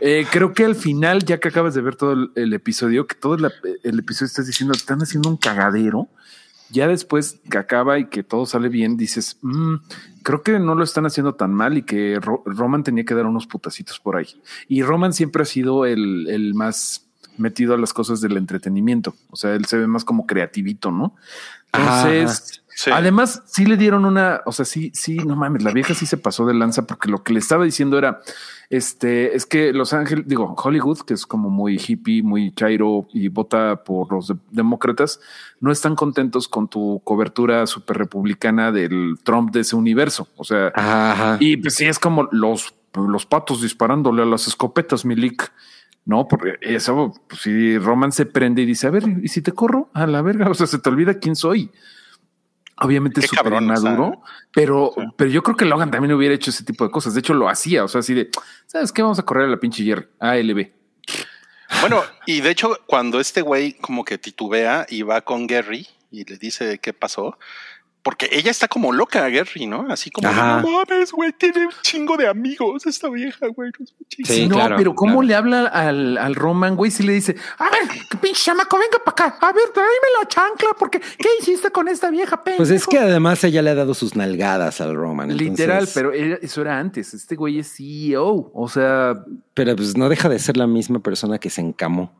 eh, creo que al final, ya que acabas de ver todo el, el episodio, que todo el, el episodio estás diciendo, están haciendo un cagadero. Ya después que acaba y que todo sale bien, dices, "Mm, creo que no lo están haciendo tan mal y que Ro- Roman tenía que dar unos putacitos por ahí. Y Roman siempre ha sido el, el más metido a las cosas del entretenimiento. O sea, él se ve más como creativito, ¿no? Entonces, Sí. Además, sí le dieron una, o sea, sí, sí, no mames, la vieja sí se pasó de lanza porque lo que le estaba diciendo era, este, es que Los Ángeles, digo, Hollywood, que es como muy hippie, muy chairo y vota por los de- demócratas, no están contentos con tu cobertura super republicana del Trump de ese universo. O sea, Ajá. y pues sí, es como los, los patos disparándole a las escopetas, Milik. No, porque eso, pues si Roman se prende y dice, a ver, ¿y si te corro? A la verga, o sea, se te olvida quién soy. Obviamente es súper cabrón, o sea, inmaduro, pero, sí. pero yo creo que Logan también hubiera hecho ese tipo de cosas. De hecho, lo hacía. O sea, así de, ¿sabes qué? Vamos a correr a la pinche Jerry, ALB. Bueno, y de hecho, cuando este güey como que titubea y va con Gary y le dice qué pasó, porque ella está como loca, Gary, ¿no? Así como, Ajá. no mames, güey, tiene un chingo de amigos esta vieja, güey. no es muchísimo". Sí, no, claro, pero ¿cómo claro. le habla al, al Roman, güey? Si le dice, a ver, qué pinche chamaco, venga para acá. A ver, tráeme la chancla, porque ¿qué hiciste con esta vieja pendejo? Pues es que además ella le ha dado sus nalgadas al Roman. Literal, entonces- pero eso era antes. Este güey es CEO. O sea, Pero pues no deja de ser la misma persona que se encamó.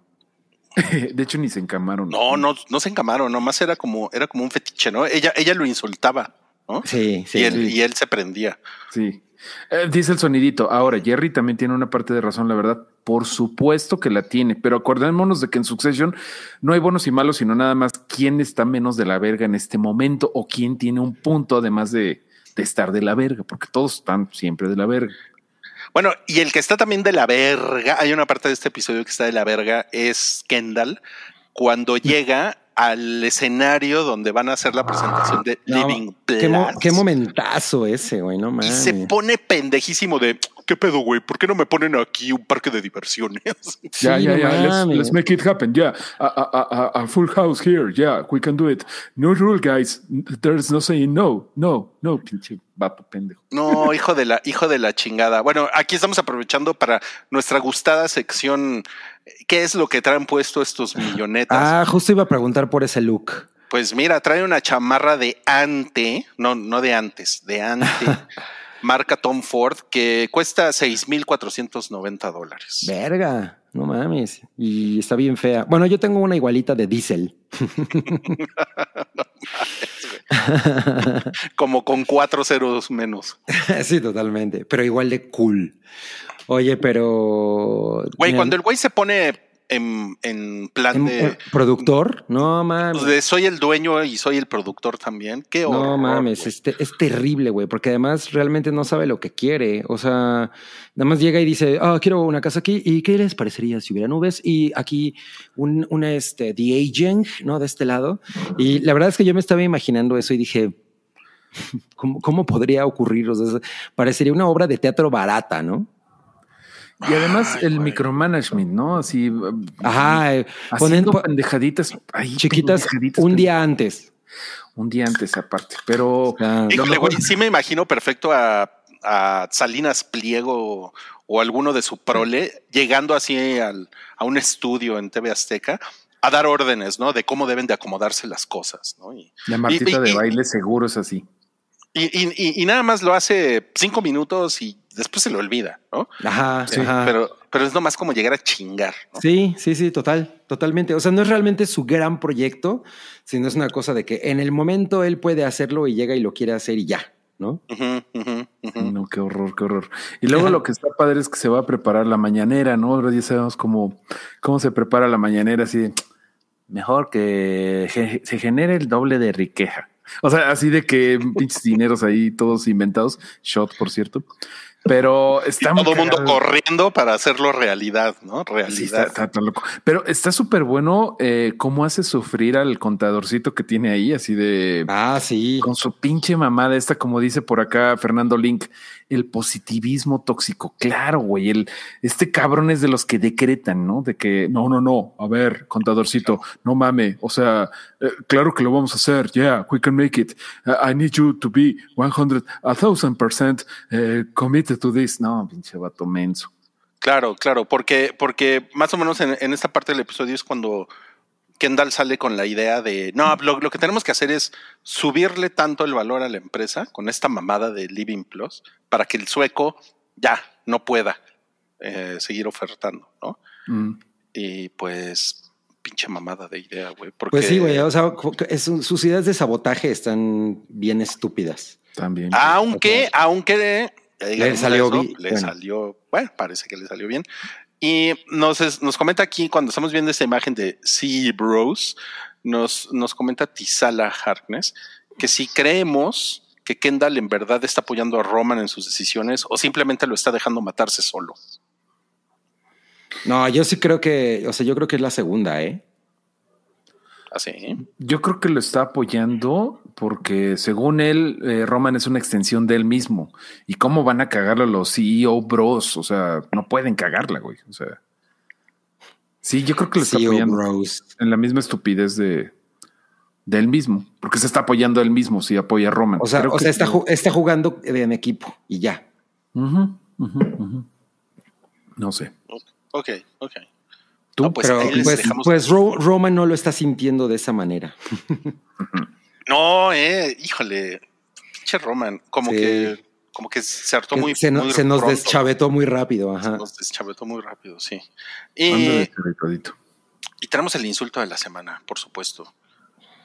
de hecho ni se encamaron. No, no, no se encamaron, nomás era como, era como un fetiche, ¿no? Ella, ella lo insultaba. ¿no? Sí, sí. y, él, sí. y él se prendía. Sí. Eh, dice el sonidito. Ahora, Jerry también tiene una parte de razón, la verdad. Por supuesto que la tiene, pero acordémonos de que en Succession no hay buenos y malos, sino nada más quién está menos de la verga en este momento o quién tiene un punto además de, de estar de la verga, porque todos están siempre de la verga. Bueno, y el que está también de la verga, hay una parte de este episodio que está de la verga, es Kendall, cuando llega al escenario donde van a hacer la presentación de No, Living qué, mo- Plus. qué momentazo ese, güey, no Y mames. se pone pendejísimo de, ¿qué pedo, güey? ¿Por qué no me ponen aquí un parque de diversiones? Ya, ya, ya. Let's, make it happen. Yeah. A, a, a, a full house here. Yeah, we can do it. No rule, guys. There's no saying no, no, no. Pinche vato pendejo. No, hijo de la, hijo de la chingada. Bueno, aquí estamos aprovechando para nuestra gustada sección. ¿Qué es lo que traen puesto estos millonetas? Ah, justo iba a preguntar por ese look. Pues mira, trae una chamarra de ante, no, no de antes, de ante, marca Tom Ford, que cuesta 6,490 dólares. Verga, no mames. Y está bien fea. Bueno, yo tengo una igualita de diésel. Como con cuatro ceros menos. sí, totalmente. Pero igual de cool. Oye, pero. Güey, cuando el güey se pone en, en plan de, em- productor, no mames. de soy el dueño y soy el productor también, qué horror. No mames, güey. este, es terrible, güey, porque además realmente no sabe lo que quiere. O sea, nada más llega y dice, ah, quiero una casa aquí. ¿Y qué les parecería si hubiera nubes? Y aquí un, una, este, The Aging, ¿no? De este lado. Y la verdad es que yo me estaba imaginando eso y dije, ¿cómo, cómo podría ocurrir? O sea, parecería una obra de teatro barata, ¿no? Y además Ay, el güey. micromanagement, ¿no? Así. Ajá, eh, ponen Haciendo po- pendejaditas ahí, chiquitas pendejaditas, un día antes. Un día antes, aparte. Pero. Güey, sí me imagino perfecto a, a Salinas Pliego o alguno de su prole llegando así al, a un estudio en TV Azteca a dar órdenes, ¿no? De cómo deben de acomodarse las cosas, ¿no? Y, La Martita Y- y- de baile seguro es así. y- y nada más lo hace cinco minutos y después se lo olvida, ¿no? Ajá, Sí, ajá. Pero, pero es nomás como llegar a chingar, ¿no? Sí, sí, sí, total, totalmente. O sea, no es realmente su gran proyecto, sino es una cosa de que en el momento él puede hacerlo y llega y lo quiere hacer y ya, ¿no? Ujú, ujú, ujú. No, qué horror, qué horror. Y luego lo que está padre es que se va a preparar la mañanera, ¿no? Ahora ya sabemos cómo, cómo se prepara la mañanera, así de, mejor que se genere el doble de riqueza. O sea, así de que pinches dineros ahí todos inventados, shot, por cierto. Pero está Todo el mundo corriendo para hacerlo realidad, ¿no? Sí, está, Realidad. está tan loco. Pero está súper bueno eh, cómo hace sufrir al contadorcito que tiene ahí, así de Ah, sí. con su pinche mamada esta, como dice por acá Fernando Link, el positivismo tóxico. Claro, güey, el, este cabrón es de los que decretan, ¿no? De que, no, no, no, a ver, contadorcito, no mame, o sea, eh, claro que lo vamos a hacer, yeah, we can make it. I need you to be 100, a thousand percent eh, committed to this. No, pinche vato menso. Claro, claro, porque, porque más o menos en, en esta parte del episodio es cuando Kendall sale con la idea de, no, lo, lo que tenemos que hacer es subirle tanto el valor a la empresa con esta mamada de Living Plus para que el sueco ya no pueda eh, seguir ofertando, ¿no? Mm. Y pues, pinche mamada de idea, güey. Porque, Pues sí, güey. O sea, es- sus ideas de sabotaje están bien estúpidas. También. Aunque, aunque ya Le salió eso, le bueno. salió, bueno, parece que le salió bien. Y nos, nos comenta aquí, cuando estamos viendo esta imagen de Sea Bros, nos, nos comenta Tisala Harkness que si creemos que Kendall en verdad está apoyando a Roman en sus decisiones o simplemente lo está dejando matarse solo. No, yo sí creo que, o sea, yo creo que es la segunda, ¿eh? Así. Yo creo que lo está apoyando porque según él, eh, Roman es una extensión de él mismo. ¿Y cómo van a cagarlo los CEO bros? O sea, no pueden cagarla, güey. O sea, sí, yo creo que lo está CEO apoyando Bros. en la misma estupidez de, de él mismo, porque se está apoyando él mismo si apoya a Roman. O sea, Creo o que- sea está, ju- está jugando en equipo y ya. No sé. Ok, ok. Tú, No, pues Pero ahí les pues, dejamos- pues Ro- Roman no lo está sintiendo de esa manera. No, eh, híjole, pinche Roman, como Sí. que, como que se hartó muy, se, no- muy se nos pronto. deschavetó muy rápido. Ajá. Se nos deschavetó muy rápido, sí. Y, y tenemos el insulto de la semana, por supuesto.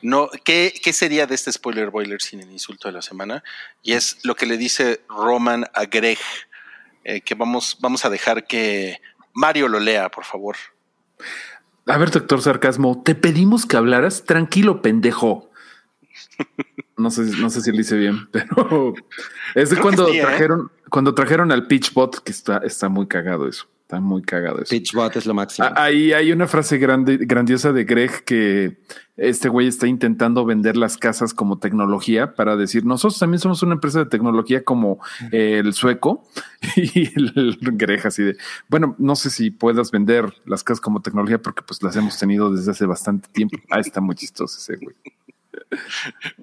No, ¿qué, ¿Qué sería de este spoiler boiler sin el insulto de la semana? Y es lo que le dice Roman a Greg, eh, que vamos, vamos a dejar que Mario lo lea, por favor. A ver, doctor Sarcasmo, te pedimos que hablaras tranquilo, pendejo. No sé, no sé si lo hice bien, pero es de Creo cuando ¿eh? trajeron, cuando trajeron al Pitchbot, que está, está muy cagado eso. Está muy cagado eso. Pitchbot es lo máximo. Ah, Ahí hay una frase grande, grandiosa de Greg que este güey está intentando vender las casas como tecnología para decir nosotros también somos una empresa de tecnología como eh, el sueco y el, el Greg así de bueno no sé si puedas vender las casas como tecnología porque pues las hemos tenido desde hace bastante tiempo. Ah, está muy chistoso ese güey.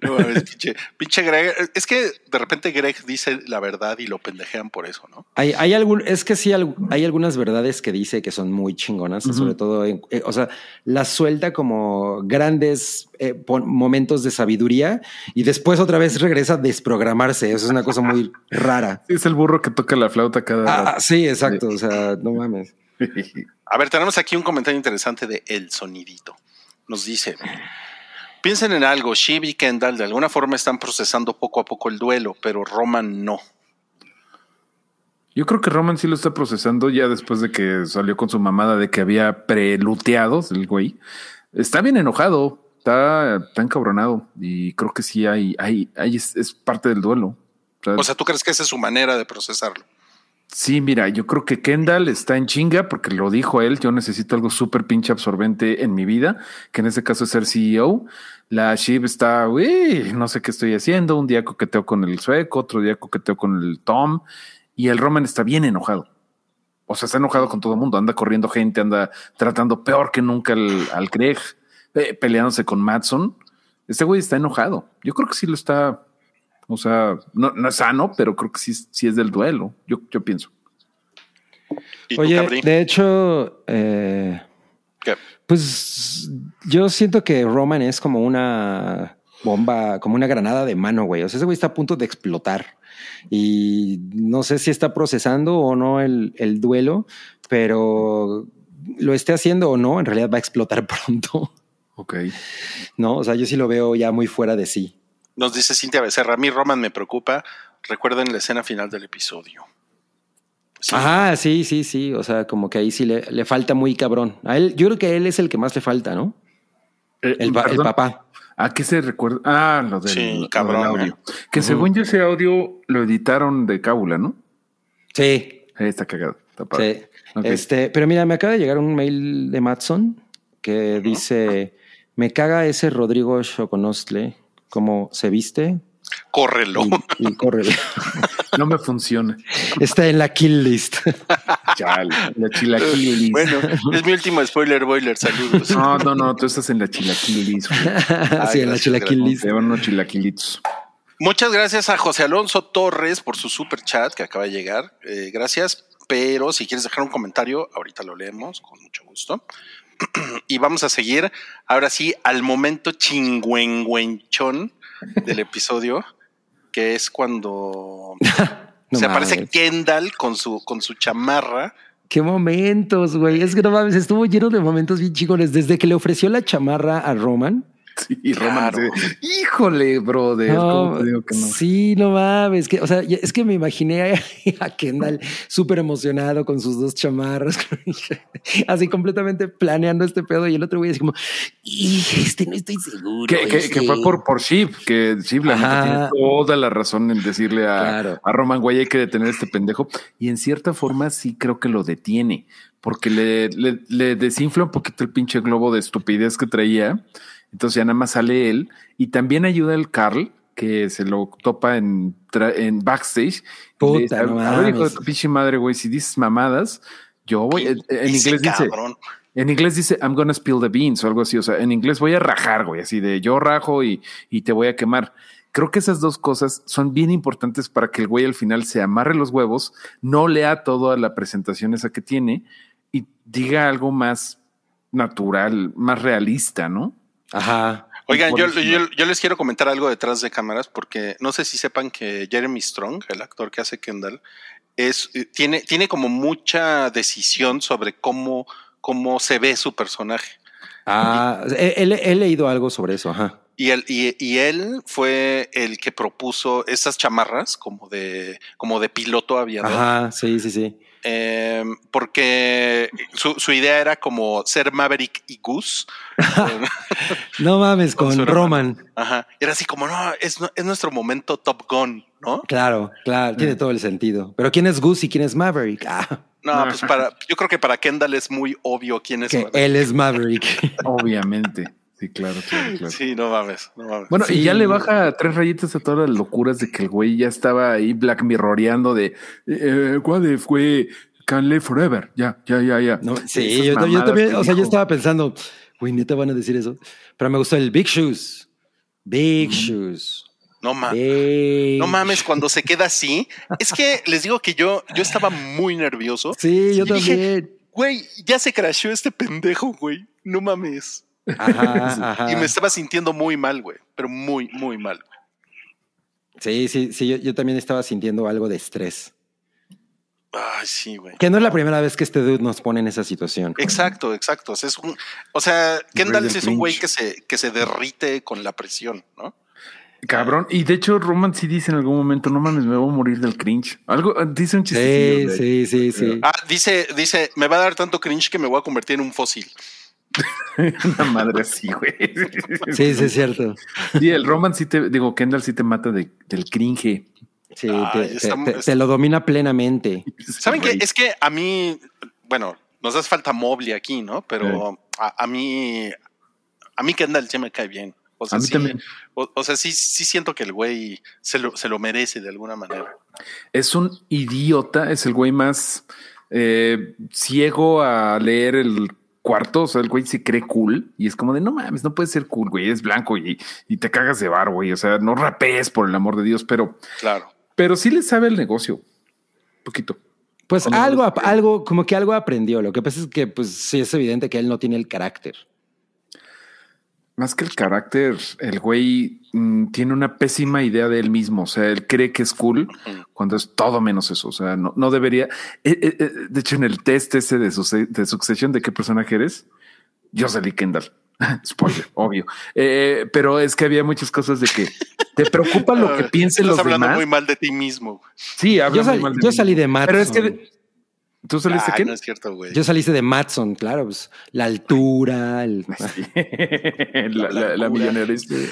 No, mames, pinche, pinche Greg. Es que de repente Greg dice la verdad y lo pendejean por eso, ¿no? Hay, hay algún, es que sí, hay algunas verdades que dice que son muy chingonas, sobre todo, en- eh, o sea, las suelta como grandes eh, momentos de sabiduría y después otra vez regresa a desprogramarse. Eso es una cosa muy rara. Sí, es el burro que toca la flauta cada Ah, rato. sí, exacto. O sea, no mames. A ver, tenemos aquí un comentario interesante de El Sonidito. Nos dice: Piensen en algo, Shiv y Kendall de alguna forma están procesando poco a poco el duelo, pero Roman no. Yo creo que Roman sí lo está procesando ya después de que salió con su mamada de que había preluteados el güey. Está bien enojado, está, está encabronado y creo que sí hay, hay, hay es, es parte del duelo. O sea, O sea, ¿tú crees que esa es su manera de procesarlo? Sí, mira, yo creo que Kendall está en chinga porque lo dijo él. Yo necesito algo súper pinche absorbente en mi vida, que en este caso es ser CEO. La Shiv está, uy, no sé qué estoy haciendo. Un día coqueteo con el sueco, otro día coqueteo con el Tom y el Roman está bien enojado. O sea, está enojado con todo el mundo, anda corriendo gente, anda tratando peor que nunca al, al Greg, eh, peleándose con Matson. Este güey está enojado. Yo creo que sí lo está, o sea, no, no es sano, pero creo que sí, sí es del duelo. Yo, yo pienso. ¿Y tú, Oye, de hecho, eh, ¿Qué? pues yo siento que Roman es como una bomba, como una granada de mano, güey. O sea, ese güey está a punto de explotar y no sé si está procesando o no el, el duelo, pero lo esté haciendo o no, en realidad va a explotar pronto. Ok. No, o sea, yo sí lo veo ya muy fuera de sí. Nos dice Cintia Becerra, a mí Roman me preocupa. Recuerden la escena final del episodio. Pues sí, Ajá, sí, sí, sí. O sea, como que ahí sí le, le falta muy cabrón. A él, yo creo que a él es el que más le falta, ¿no? Eh, El, papá. ¿A qué se recuerda? Ah, lo del, Sí, lo del cabrón, audio. ¿eh? Que según yo ese audio lo editaron de cábula, ¿no? Sí, Eh, está cagado. Está. Sí. Este, pero mira, me acaba de llegar un mail de Matson que dice: Me caga ese Rodrigo Choconostle, cómo se viste Córrelo. y, y corre. No me funciona. Está en la kill list. Chale, la chilaquilis. bueno, es mi último spoiler boiler. Saludos. No, no, no, tú estás en la chilaquilis. güey. sí, en la gracias, chila kill list. Te van unos chilaquilitos. Muchas gracias a José Alonso Torres por su super chat que acaba de llegar. Eh, gracias. Pero si quieres dejar un comentario, ahorita lo leemos con mucho gusto. y vamos a seguir ahora sí al momento chingüengüenchón del episodio, que es cuando No se aparece mames. Kendall con su, con su chamarra. Qué momentos, güey. Es que no mames, estuvo lleno de momentos bien chingones. Desde que le ofreció la chamarra a Roman. Sí, y Roman Claro. híjole, brother, No, ¿cómo te digo que no? Sí, no mames. Que, o sea, es que me imaginé a, a Kendall súper emocionado con sus dos chamarras, así completamente planeando este pedo. Y el otro güey así como, "Y este no estoy seguro. Que, que- este". que fue por, por Sheep, que Sheep la Ajá. tiene toda la razón en decirle a, Claro. a Roman, güey, hay que detener a este pendejo. Y en cierta forma sí creo que lo detiene, porque le, le, le desinfla un poquito el pinche globo de estupidez que traía. Entonces ya nada más sale él. Y también ayuda el Carl, que se lo topa en, backstage. Dice, Puta, no a ver, hijo de mames. tu pinche madre, güey, si dices mamadas, yo voy. En, inglés dice. En inglés dice I'm gonna spill the beans o algo así. O sea, en inglés voy a rajar, güey, así de yo rajo y, y te voy a quemar. Creo que esas dos cosas son bien importantes para que el güey al final se amarre los huevos, no lea toda la presentación esa que tiene y diga algo más natural, más realista, ¿no? Ajá. Oigan, yo, yo, yo les quiero comentar algo detrás de cámaras porque no sé si sepan que Jeremy Strong, el actor que hace Kendall, es, eh, tiene, tiene como mucha decisión sobre cómo, cómo se ve su personaje. Ah, he, he- he leído algo sobre eso. Ajá. Y él, y, y él fue el que propuso esas chamarras como de, como de piloto aviador. Ajá, sí, sí, sí. Eh, porque su, su idea era como ser Maverick y Goose. No mames, Con Roman. Ajá. Era así como, no, es, es nuestro momento Top Gun, ¿no? Claro, claro, tiene todo el sentido. Pero ¿quién es Goose y quién es Maverick? Ah, No, pues para, yo creo que para Kendall es muy obvio quién es que Maverick. él es Maverick. Obviamente. Sí, claro, claro, claro. Sí, no mames, no mames. Bueno, Sí. y ya le baja tres rayitas a todas las locuras de que el güey ya estaba ahí Black Mirroreando de eh, what if güey can live forever. Ya, ya, ya, ya. No, sí, yo, yo mamadas también, o sea, yo estaba pensando, güey, neta van a decir eso. Pero me gustó el Big Shoes. Big Shoes. no mames. No mames, cuando se queda así, es que les digo que yo, yo estaba muy nervioso. Sí, yo Y dije, también. Güey, ya se crasheó este pendejo, güey. No mames. Ajá, ajá. Y me estaba sintiendo muy mal, güey. Pero muy, muy mal. güey. Sí, sí, sí, yo, yo también estaba sintiendo algo de estrés. Ay, sí, güey. Que no es la primera vez que este dude nos pone en esa situación. Exacto, exacto. O sea, es un, o sea Kendall es un güey que se, que se derrite con la presión, ¿no? Cabrón. Y de hecho, Roman sí dice en algún momento, no mames, me voy a morir del cringe. Algo, dice un chiste. Sí, sí, sí, sí. Ah, dice, dice, me va a dar tanto cringe que me voy a convertir en un fósil. Una madre así, güey. Sí, sí, es cierto. Sí, el Roman sí te, digo, Kendall sí te mata de, del cringe. Sí, Ay, te, está- te- te- te lo domina plenamente. ¿Saben qué? Es que a mí, bueno, nos hace falta Mobley aquí, ¿no? Pero a, a mí, a mí Kendall sí me cae bien. O sea, A mí sí, también. O, o sea, sí, sí siento que el güey se lo, se lo merece de alguna manera. Es un idiota, es el güey más eh, ciego a leer el cuarto. O sea, el güey se cree cool y es como de no mames, no puedes ser cool, güey. Es blanco y, y te cagas de bar, güey. O sea, no rapees por el amor de Dios, pero, Claro. pero sí le sabe el negocio. Poquito. Pues algo, algo, como que algo aprendió. Lo que pasa es que, pues sí es evidente que él no tiene el carácter. Más que el carácter, el güey mm, tiene una pésima idea de él mismo. O sea, él cree que es cool cuando es todo menos eso. O sea, no, no debería. Eh, eh, eh, de hecho, en el test ese de, de Succession, ¿de qué personaje eres? Yo salí Kendall. Spoiler, obvio. Eh, pero es que había muchas cosas de que te preocupa lo que piensen Estás los hablando demás. muy mal de ti mismo. Sí, habla Yo, muy mal de yo mí. salí de Matson. Pero es que tú saliste qué? no es cierto, güey. Yo saliste de Matson, claro, pues la altura, el... la, la.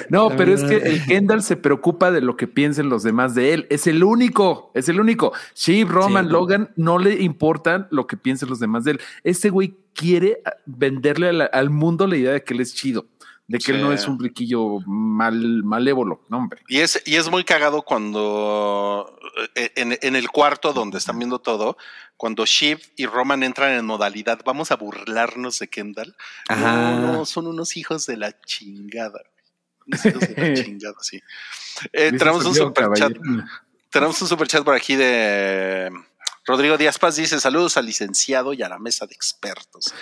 No, La pero es que el Kendall se preocupa de lo que piensen los demás de él. Es el único, es el único. Sheep, Roman, Sí. Logan, no le importan lo que piensen los demás de él. Ese güey quiere venderle a la- al mundo la idea de que él es chido, de que él no es un riquillo mal, malévolo. No, hombre. Y es, y es muy cagado cuando eh, en, en el cuarto donde están viendo todo, cuando Shiv y Roman entran en modalidad, vamos a burlarnos de Kendall. Ajá. No, no, son unos hijos de la chingada. Unos hijos de la chingada, sí. Eh, tenemos un superchat. Tenemos un superchat por aquí de Rodrigo Díaz Paz. Dice saludos al licenciado y a la mesa de expertos.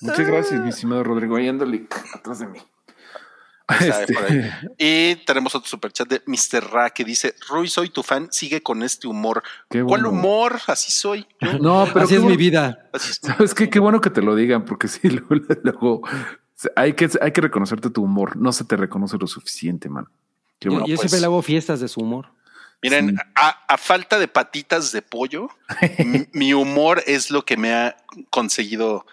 Muchas gracias, mi estimado Rodrigo. Ahí atrás de mí. Este, por ahí. Y tenemos otro superchat de Mr. Ra que dice: Rui, soy tu fan, sigue con este humor. Qué ¿Cuál bueno. humor? Así soy. yo. No, pero Así es mi vida. Así es. ¿Sabes qué? Qué bueno que te lo digan, porque sí, luego, luego- hay, que, hay que reconocerte tu humor. No se te reconoce lo suficiente, man. Qué Yo, bueno. yo pues. siempre le hago fiestas de su humor. Miren, Sí. a, a falta de patitas de pollo, mi humor es lo que me ha conseguido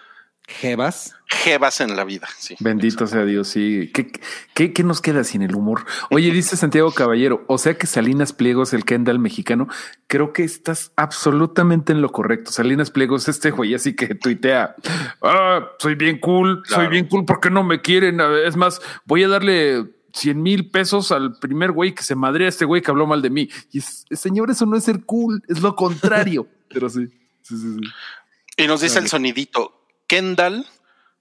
Jebas. jebas en la vida. Sí. Bendito sea Dios, sí. ¿Qué, qué, qué nos queda sin el humor? Oye, dice Santiago Caballero, o sea que Salinas Pliegos, el Kendall mexicano, creo que estás absolutamente en lo correcto. Salinas Pliegos, este güey así que tuitea, ah, soy bien cool, soy bien cool porque no me quieren. Es más, voy a darle 100 mil pesos al primer güey que se madrea a este güey que habló mal de mí. Y es, señor, eso no es ser cool, es lo contrario. Pero sí, sí, sí. sí. Y nos dice el sonidito, Kendall,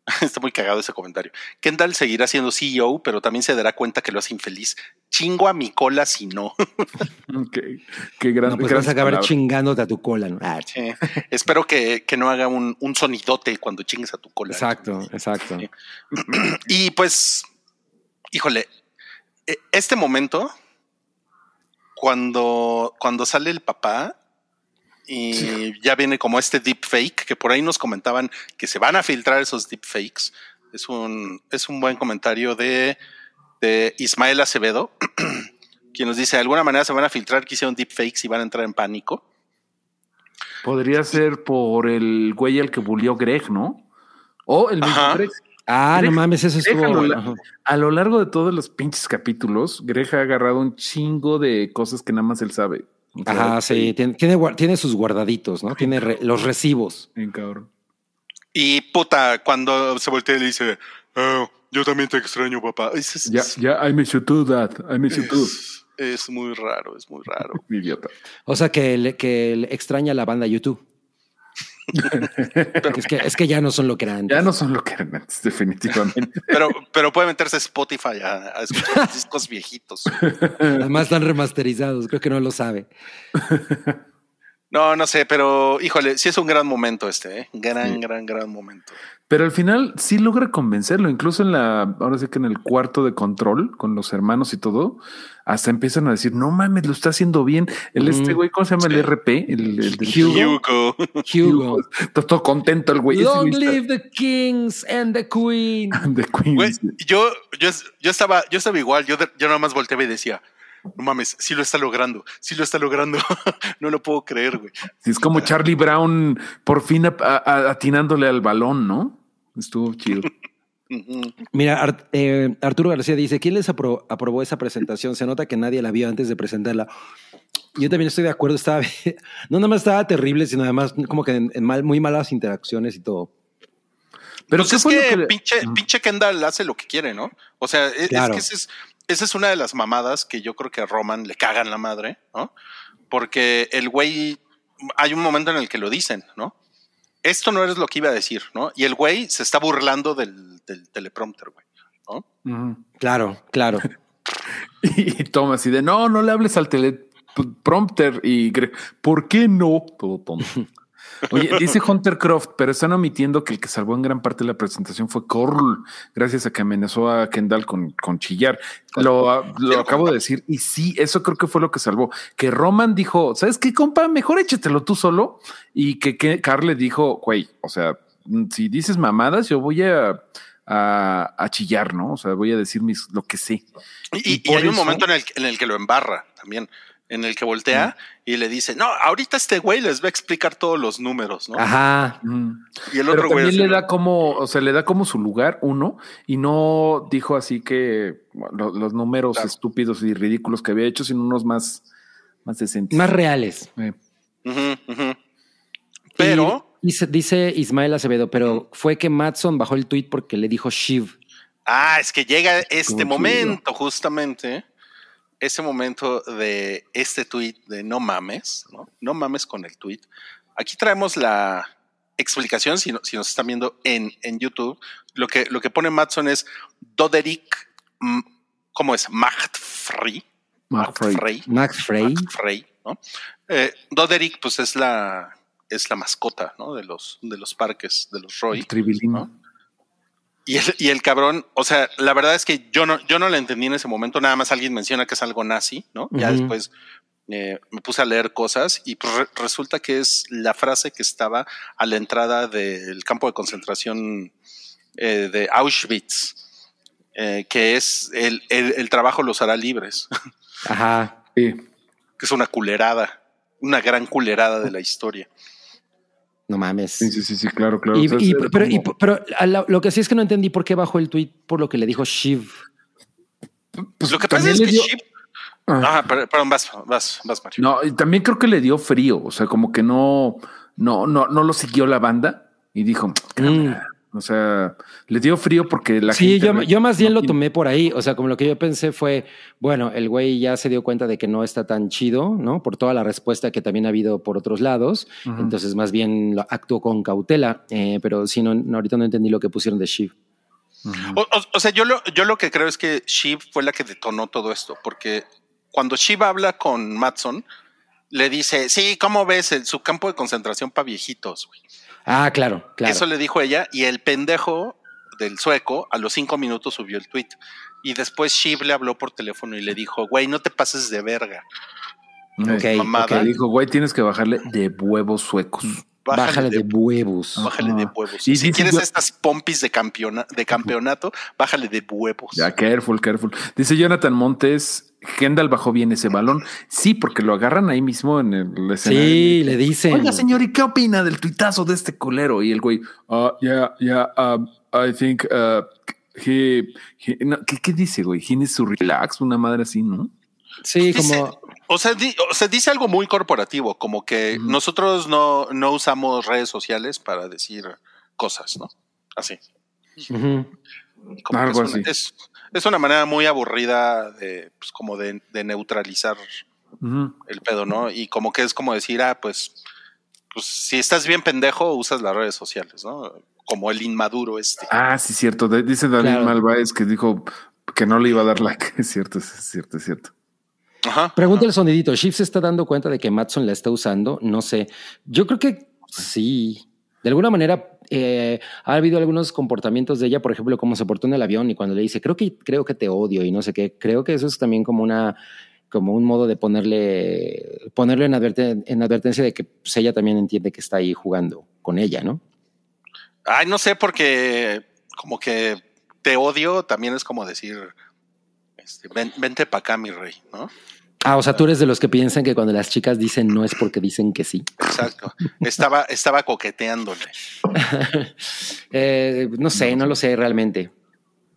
está muy cagado ese comentario, Kendall seguirá siendo CEO, pero también se dará cuenta que lo hace infeliz. Chingo a mi cola si no. Qué, qué gran, No, pues vas a acabar chingándote a tu cola. ¿no? Ah, Sí. Espero que, que no haga un, un sonidote cuando chingues a tu cola. exacto, exacto. Sí. Y pues, híjole, e- este momento, cuando, cuando sale el papá y ya viene como este deep fake, que por ahí nos comentaban que se van a filtrar esos deep fakes, es un, es un buen comentario de de Ismael Acevedo, quien nos dice, de alguna manera se van a filtrar que hicieron deepfakes y van a entrar en pánico. Podría ser por el güey al que bulió Greg, ¿no? O el mismo. Greg. Ah, no mames, eso estuvo. La- ajá. A lo largo de todos los pinches capítulos, Greg ha agarrado un chingo de cosas que nada más él sabe. Ajá, sí, tiene, tiene, sus guardaditos, ¿no? Tiene re- los recibos. Bien cabrón. Y puta, cuando se voltea y le dice, "Oh, yo también te extraño, papá. Es, es- Ya, ya, I miss you too, dad. I miss you too. es- es muy raro, es muy raro. Idiota. O sea que, le- que le extraña la banda YouTube. Es, que, es que ya no son lo que eran. antes. Ya no son lo que eran antes, definitivamente. Pero, pero puede meterse a Spotify a, a escuchar discos viejitos. Además están remasterizados, creo que no lo sabe. No, no sé, pero híjole, sí es un gran momento este, ¿eh? Gran, gran, gran momento. Pero al final sí logra convencerlo, incluso en la, ahora sí que en el cuarto de control con los hermanos y todo, hasta empiezan a decir, no mames, lo está haciendo bien. El este güey, ¿cómo se llama Sí. el RP? El, el del- Hugo. Hugo. Hugo. Está todo contento el güey. Long live the kings and the queen. The Queen. Güey, yo, yo, yo estaba, yo estaba igual, yo, de- yo nada más volteaba y decía, no mames, sí lo está logrando, sí lo está logrando. no lo puedo creer, güey. Sí, es como Charlie Brown por fin a- a- atinándole al balón, ¿no? Estuvo chido. Mira, eh, Arturo García dice, ¿quién les apro- aprobó esa presentación? Se nota que nadie la vio antes de presentarla. Yo también estoy de acuerdo, estaba, no nada más estaba terrible, sino además como que en, en mal, muy malas interacciones y todo. Pero Pues ¿qué es fue lo que, pinche, pinche Kendall hace lo que quiere, ¿no? O sea, es, es Claro. que esa es, esa es una de las mamadas que yo creo que a Roman le cagan la madre, ¿no? Porque el güey, hay un momento en el que lo dicen, ¿no? Esto no eres lo que iba a decir, ¿no? Y el güey se está burlando del, del teleprompter, güey. ¿no? Claro, claro. Y toma así de no, no le hables al teleprompter y Greg, ¿por qué no? Todo tonto. Oye, dice Hunter Croft, pero están omitiendo que el que salvó en gran parte de la presentación fue Corl, gracias a que amenazó a Kendall con, con chillar. Lo, lo acabo de decir, y sí, eso creo que fue lo que salvó. Que Roman dijo, ¿sabes qué, compa? Mejor échatelo tú solo. Y que, que Carl le dijo, güey, o sea, si dices mamadas, yo voy a, a, a chillar, ¿no? O sea, voy a decir mis, lo que sé. Y, hay un momento en el, en el que lo embarra también, en el que voltea y le dice, no, ahorita este güey les va a explicar todos los números, ¿no? Ajá. Mm. Y el Pero otro güey le da como, o sea, le da como su lugar uno y no dijo así que lo- los números Claro. estúpidos y ridículos que había hecho, sino unos más, más decentes. Más reales. Eh. Pero, Y dice, dice Ismael Acevedo, pero fue que Matson bajó el tweet porque le dijo Shiv. ah, es que llega este momento, justamente, ese momento de este tweet de no mames, ¿no? No mames con el tweet. Aquí traemos la explicación, si, no- si nos están viendo en, en YouTube, lo que, lo que pone Matson es Doderick, mm, ¿cómo es? Machtfree. McFrey. Max Frey. Frey, ¿no? Eh, Doderick, pues es la, es la mascota, ¿no? De los, de los parques, de los Roy. El tribilín. ¿no? Y el, y el cabrón, o sea, la verdad es que yo no, yo no la entendí en ese momento, nada más alguien menciona que es algo nazi, ¿no? Ya después eh, me puse a leer cosas y pues, re- resulta que es la frase que estaba a la entrada del campo de concentración eh, de Auschwitz, eh, que es el, el- el trabajo los hará libres, Ajá. Sí. que es una culerada, una gran culerada de la historia. No mames. Sí, sí, sí, sí, claro, claro. Y- O sea, y- era pero, y- pero la- lo que sí es que no entendí por qué bajó el tweet por lo que le dijo Shiv. pues, Lo que pasa es que dio- Chip- Ah. Ah, per- perdón, vas, vas, vas, Mario. No, y también creo que le dio frío, o sea, como que no, no, no, no lo siguió la banda y dijo, "Cámara". O sea, le dio frío porque la sí, gente. yo, yo más bien lo tomé por ahí. O sea, como lo que yo pensé fue, bueno, el güey ya se dio cuenta de que no está tan chido, ¿no? Por toda la respuesta que también ha habido por otros lados. Entonces, más bien lo actuó con cautela. Eh, pero sí, no, no, ahorita no entendí lo que pusieron de Shiv. Ujú. O, o- o sea, yo lo, yo lo que creo es que Shiv fue la que detonó todo esto, porque cuando Shiv habla con Matson, le dice, sí, ¿cómo ves el, su campo de concentración para viejitos? güey?" Ah, claro, claro. Eso le dijo ella y el pendejo del sueco a los cinco minutos subió el tweet. Y después Shiv le habló por teléfono y le dijo, güey, no te pases de verga. Ok, mamada. Le dijo, güey, tienes que bajarle de huevos suecos. Bájale, de, huevos. Bájale de huevos. Y si dice quieres yo- estas pompis de, campeona- de campeonato, bájale de huevos. Ya, careful, careful. Dice Jonathan Montes, Kendall bajó bien ese balón. Sí, porque lo agarran ahí mismo en el escenario. Sí, le dicen. Oiga, señor, ¿y qué opina del tuitazo de este colero? Y el güey, ah, yeah, yeah, um, I think uh, he, he- no, ¿qué, ¿qué dice, güey? He needs to relax, una madre así, ¿no? Sí, Dice- como. O sea, di- o sea, dice algo muy corporativo, como que nosotros no, no usamos redes sociales para decir cosas, ¿no? Así. ujú. Como que Algo es, una, así. es, es una manera muy aburrida de, pues, como de, de neutralizar el pedo, ¿no? Y como que es como decir, ah, pues, pues si estás bien pendejo, usas las redes sociales, ¿no? Como el inmaduro este. Ah, sí, cierto. De- dice David Claro. Malváez que dijo que no le iba a dar like. Es cierto, es cierto, es cierto. Ajá. Pregunta el sonidito. ¿Shift se está dando cuenta de que Matson la está usando? No sé. Yo creo que sí. De alguna manera eh, ha habido algunos comportamientos de ella, por ejemplo, cómo se portó en el avión y cuando le dice, creo que, creo que te odio y no sé qué. Creo que eso es también como una como un modo de ponerle adverte- en advertencia de que pues, ella también entiende que está ahí jugando con ella, ¿no? Ay, no sé, porque como que te odio también es como decir, este, ven- vente para acá, mi rey, ¿no? Ah, o sea, tú eres de los que piensan que cuando las chicas dicen no es porque dicen que sí. Exacto. Estaba, estaba coqueteándole. Eh, no sé, no lo sé realmente.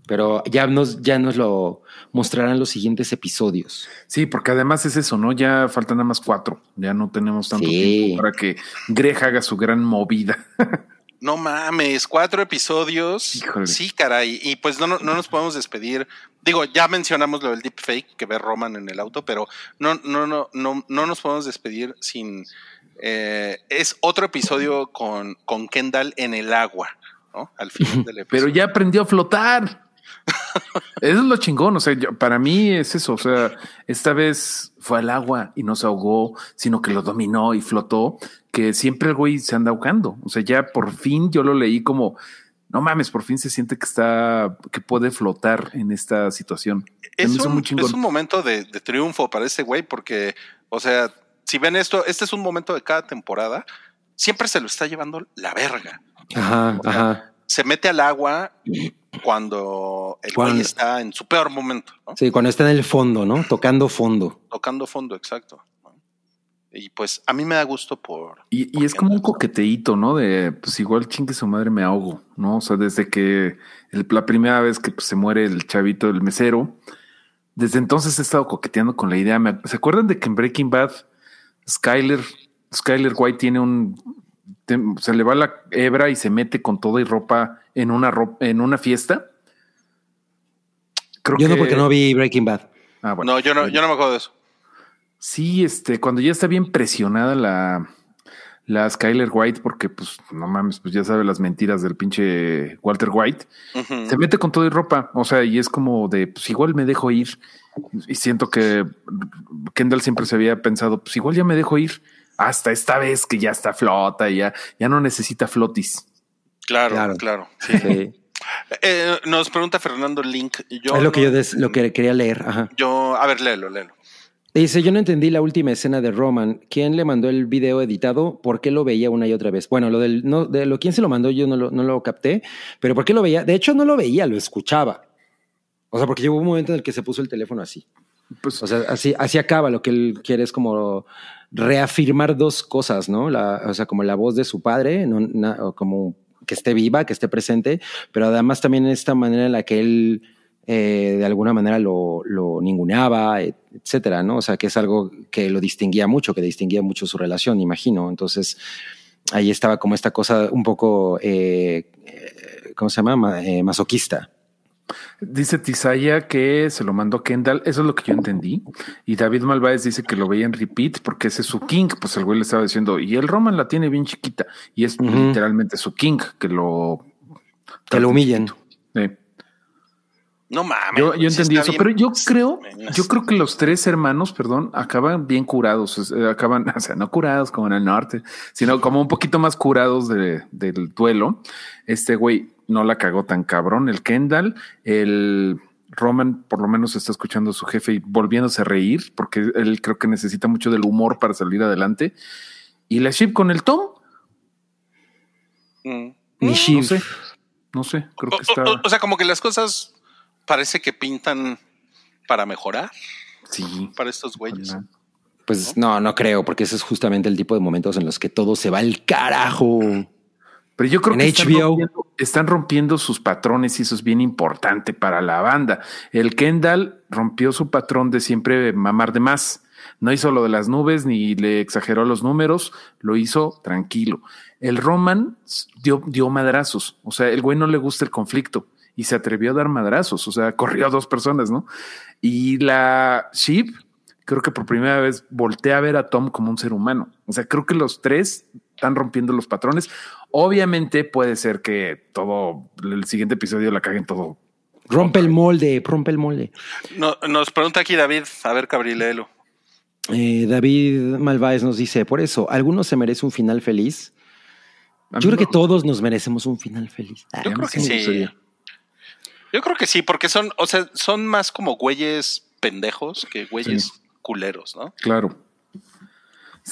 Pero ya nos, ya nos lo mostrarán los siguientes episodios. Sí, porque además es eso, ¿no? Ya faltan nada más cuatro. Ya no tenemos tanto Sí. tiempo para que Greg haga su gran movida. No mames, cuatro episodios. Híjole. Sí, caray. Y pues no, no, no nos podemos despedir. Digo, ya mencionamos lo del deepfake que ve Roman en el auto, pero no, no, no, no, no nos podemos despedir sin. eh, es otro episodio con, con Kendall en el agua, ¿no? Al final del episodio. Pero ya aprendió a flotar. Eso es lo chingón. O sea, yo- para mí es eso. O sea, esta vez fue al agua y no se ahogó, sino que lo dominó y flotó. Que siempre el güey se anda ahogando. O sea, ya por fin yo lo leí como no mames, por fin se siente que está, que puede flotar en esta situación. Es un, muy chingón. es un momento de, de triunfo para ese güey, porque, o sea, si ven esto, este es un momento de cada temporada, siempre se lo está llevando la verga. Ajá, O sea, ajá. Se mete al agua cuando el Cuando- güey está en su peor momento, ¿no? Sí, cuando está en el fondo, ¿no? Tocando fondo. tocando fondo, exacto. Y pues a mí me da gusto por. Y, y es como un coqueteíto, ¿no? De pues igual chingue su madre me ahogo, ¿no? O sea, desde que el- la primera vez que pues, se muere el chavito, el mesero, desde entonces he estado coqueteando con la idea. ¿Se acuerdan de que en Breaking Bad, Skyler, Skyler White tiene un. se le va la hebra y se mete con todo y ropa en una ropa, en una fiesta? Creo Yo no, que- porque no vi Breaking Bad. Ah, bueno. no, yo no, yo no me acuerdo de eso. Sí, este, cuando ya está bien presionada la, la Skyler White, porque pues no mames, pues ya sabe las mentiras del pinche Walter White, se mete con todo y ropa, o sea, y es como de, pues igual me dejo ir. Y siento que Kendall siempre se había pensado, pues igual ya me dejo ir. Hasta esta vez que ya está flota y ya, ya no necesita flotis. Claro, Claro. claro. sí. Sí. Eh, nos pregunta Fernando Link. Yo es lo que yo des- lo que quería leer. Ajá. Yo, a ver, léelo, léelo. Dice, yo no entendí la última escena de Roman. ¿Quién le mandó el video editado? ¿Por qué lo veía una y otra vez? Bueno, lo del, no, de lo quién se lo mandó yo no lo, no lo capté, pero ¿por qué lo veía? De hecho, no lo veía, lo escuchaba. O sea, porque llegó un momento en el que se puso el teléfono así. Pues O sea, así, así acaba. Lo que él quiere es como reafirmar dos cosas, ¿no? La, o sea, como la voz de su padre, no, na- como que esté viva, que esté presente, pero además también esta manera en la que él eh, de alguna manera lo, lo ninguneaba, et- etcétera, ¿no? O sea, que es algo que lo distinguía mucho, que distinguía mucho su relación, imagino. Entonces, ahí estaba como esta cosa un poco, eh, eh, ¿cómo se llama? Ma- eh, masoquista. Dice Tizaya que se lo mandó Kendall. Eso es lo que yo entendí. Y David Malváez dice que lo veía en repeat porque ese es su king. Pues el güey le estaba diciendo, y el Roman la tiene bien chiquita. Y es literalmente su king que lo. Que lo humillen. Sí. No mames. Yo, yo entendí eso, bien pero yo creo, yo creo que los tres hermanos, perdón, acaban bien curados, sea, acaban, o sea, no curados como en el norte, sino como un poquito más curados de- del duelo. Este güey no la cagó tan cabrón, el Kendall, el Roman por lo menos está escuchando a su jefe y volviéndose a reír, porque él creo que necesita mucho del humor para salir adelante. Y la Ship con el Tom, Mm. Ni No Shiv. sé. No sé, creo O, que está. o- o sea, como que las cosas parece que pintan para mejorar sí. para estos güeyes. Pues no, no creo, porque ese es justamente el tipo de momentos en los que todo se va al carajo. Pero yo creo En que están HBO. rompiendo, están rompiendo sus patrones y eso es bien importante para la banda. El Kendall rompió su patrón de siempre mamar de más. No hizo lo de las nubes ni le exageró los números, lo hizo tranquilo. El Roman dio, dio madrazos. O sea, el güey no le gusta el conflicto y se atrevió a dar madrazos. O sea, corrió a dos personas, ¿no? Y la Sheep, creo que por primera vez voltea a ver a Tom como un ser humano. O sea, creo que los tres están rompiendo los patrones. Obviamente puede ser que todo el siguiente episodio la caguen todo. Rompe el molde, rompe el molde. No- nos pregunta aquí David, a ver, Cabrilelo. Eh, David Malváez nos dice, por eso, ¿alguno se merece un final feliz? Yo creo que todos nos merecemos un final feliz. Yo creo que sí. gustaría. Yo creo que sí, porque son, o sea, son más como güeyes pendejos que güeyes culeros, ¿no? Claro.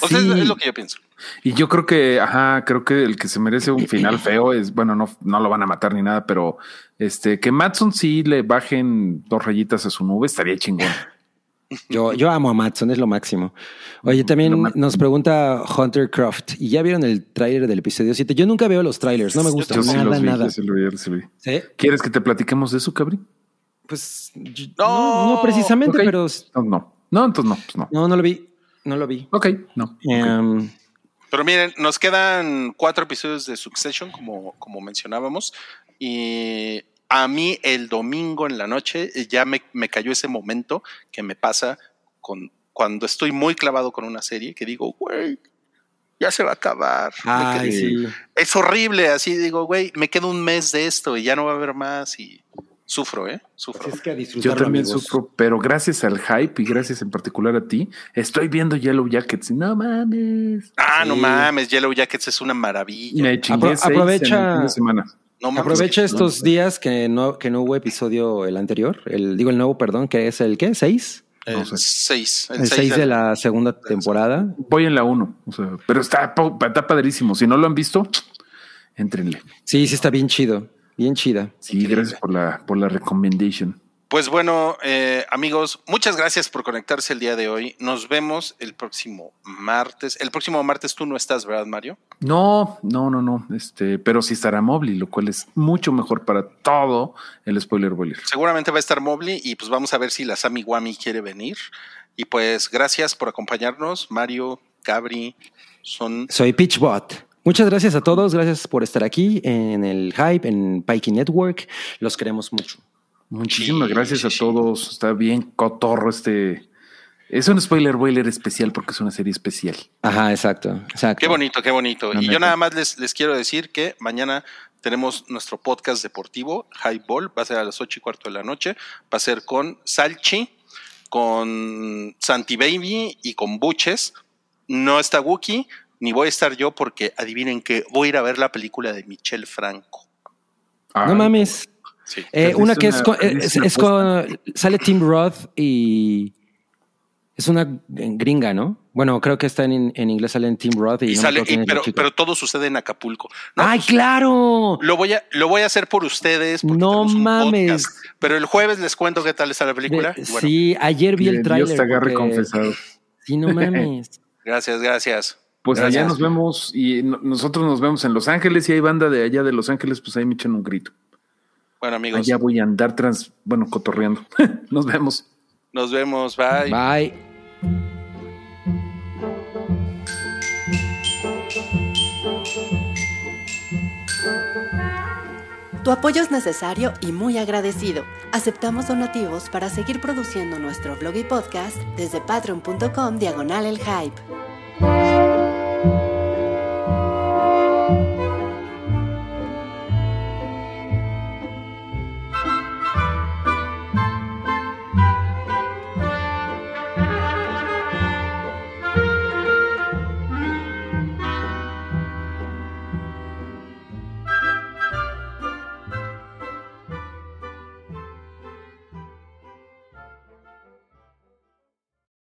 O sea, es, Sí. es lo que yo pienso. Y yo creo que, ajá, creo que el que se merece un final feo es, bueno, no, no lo van a matar ni nada, pero este, que Matson sí le bajen dos rayitas a su nube estaría chingón. Yo, yo amo a Matson, es lo máximo. Oye, también nos pregunta Hunter Croft, ¿y ya vieron el tráiler del episodio 7? Yo nunca veo los trailers, no me gusta Yo sí nada, los vi, nada. yo sí lo vi, yo sí lo vi. ¿Sí? ¿Quieres que te platiquemos de eso, Cabri? Pues yo- No. no, no precisamente, pero No, no. No, entonces no, pues no. no, no lo vi. No lo vi. Ok, no. Em, Pero miren, nos quedan cuatro episodios de Succession, como, como mencionábamos, y a mí el domingo en la noche eh, ya me, me cayó ese momento que me pasa con cuando estoy muy clavado con una serie, que digo, güey, ya se va a acabar. Ay, sí. Es horrible, así digo, güey, me queda un mes de esto y ya no va a haber más y sufro, ¿eh? Sufro. Es que a Yo también amigos. sufro, pero gracias al hype y gracias en particular a ti, estoy viendo Yellow Jackets y no mames. Ah, no mames, Yellow Jackets es una maravilla. Me chingué Apro- seis aprovecha- en el fin de semana. No mames, Aprovecha estos días que no, que no hubo episodio el anterior, el, digo el nuevo, perdón, que es el ¿qué? ¿Seis? El No sé. seis. El seis de la segunda temporada. Voy en la uno, o sea, pero está, está padrísimo. Si no lo han visto, entrenle. Sí, sí está bien chido, bien chida. Sí, gracias por la, por la recommendation. Pues bueno, eh, amigos, muchas gracias por conectarse el día de hoy. Nos vemos el próximo martes. El próximo martes tú no estás, ¿verdad, Mario? No, no, no, no. Este, pero sí estará Mobley, lo cual es mucho mejor para todo el spoiler boiler. Seguramente va a estar Mobley y pues vamos a ver si la Sami Wami quiere venir. Y pues gracias por acompañarnos, Mario, Gabri, son Soy Pitchbot. Muchas gracias a todos, gracias por estar aquí en el Hype, en Pikey Network. Los queremos mucho. Muchísimas Sí, gracias sí, a sí. todos. Está bien cotorro este. Es un spoiler boiler especial porque es una serie especial. Ajá, exacto, exacto. Qué bonito, qué bonito. Y yo nada más les, les quiero decir que mañana tenemos nuestro podcast deportivo, Highball, va a ser a las ocho y cuarto de la noche, va a ser con Salchi, con Santi Baby y con Buches. No está Wookie, ni voy a estar yo porque adivinen que voy a ir a ver la película de Michelle Franco. No mames. Sí. Eh, una que es, una- con, es, es con- sale Tim Roth y es una gringa, ¿no? Bueno, creo que está en, en inglés sale en Tim Roth y, Y no sale, y- pero, pero todo sucede en Acapulco. No, ¡Ay, pues, claro! Lo voy a, lo voy a hacer por ustedes. No mames. podcast. Pero el jueves les cuento qué tal está la película. De- Y bueno, sí, ayer vi el Dios tráiler. te agarre porque- confesado. Sí, no mames. Gracias, gracias. Pues Gracias. allá nos vemos y no- nosotros nos vemos en Los Ángeles y hay banda de allá de Los Ángeles, pues ahí me echan un grito. Bueno, amigos, Allá voy a andar trans, bueno, cotorreando. nos vemos. nos vemos. Bye. Bye. Tu apoyo es necesario y muy agradecido. Aceptamos donativos para seguir produciendo nuestro blog y podcast desde patreon.com diagonal el hype.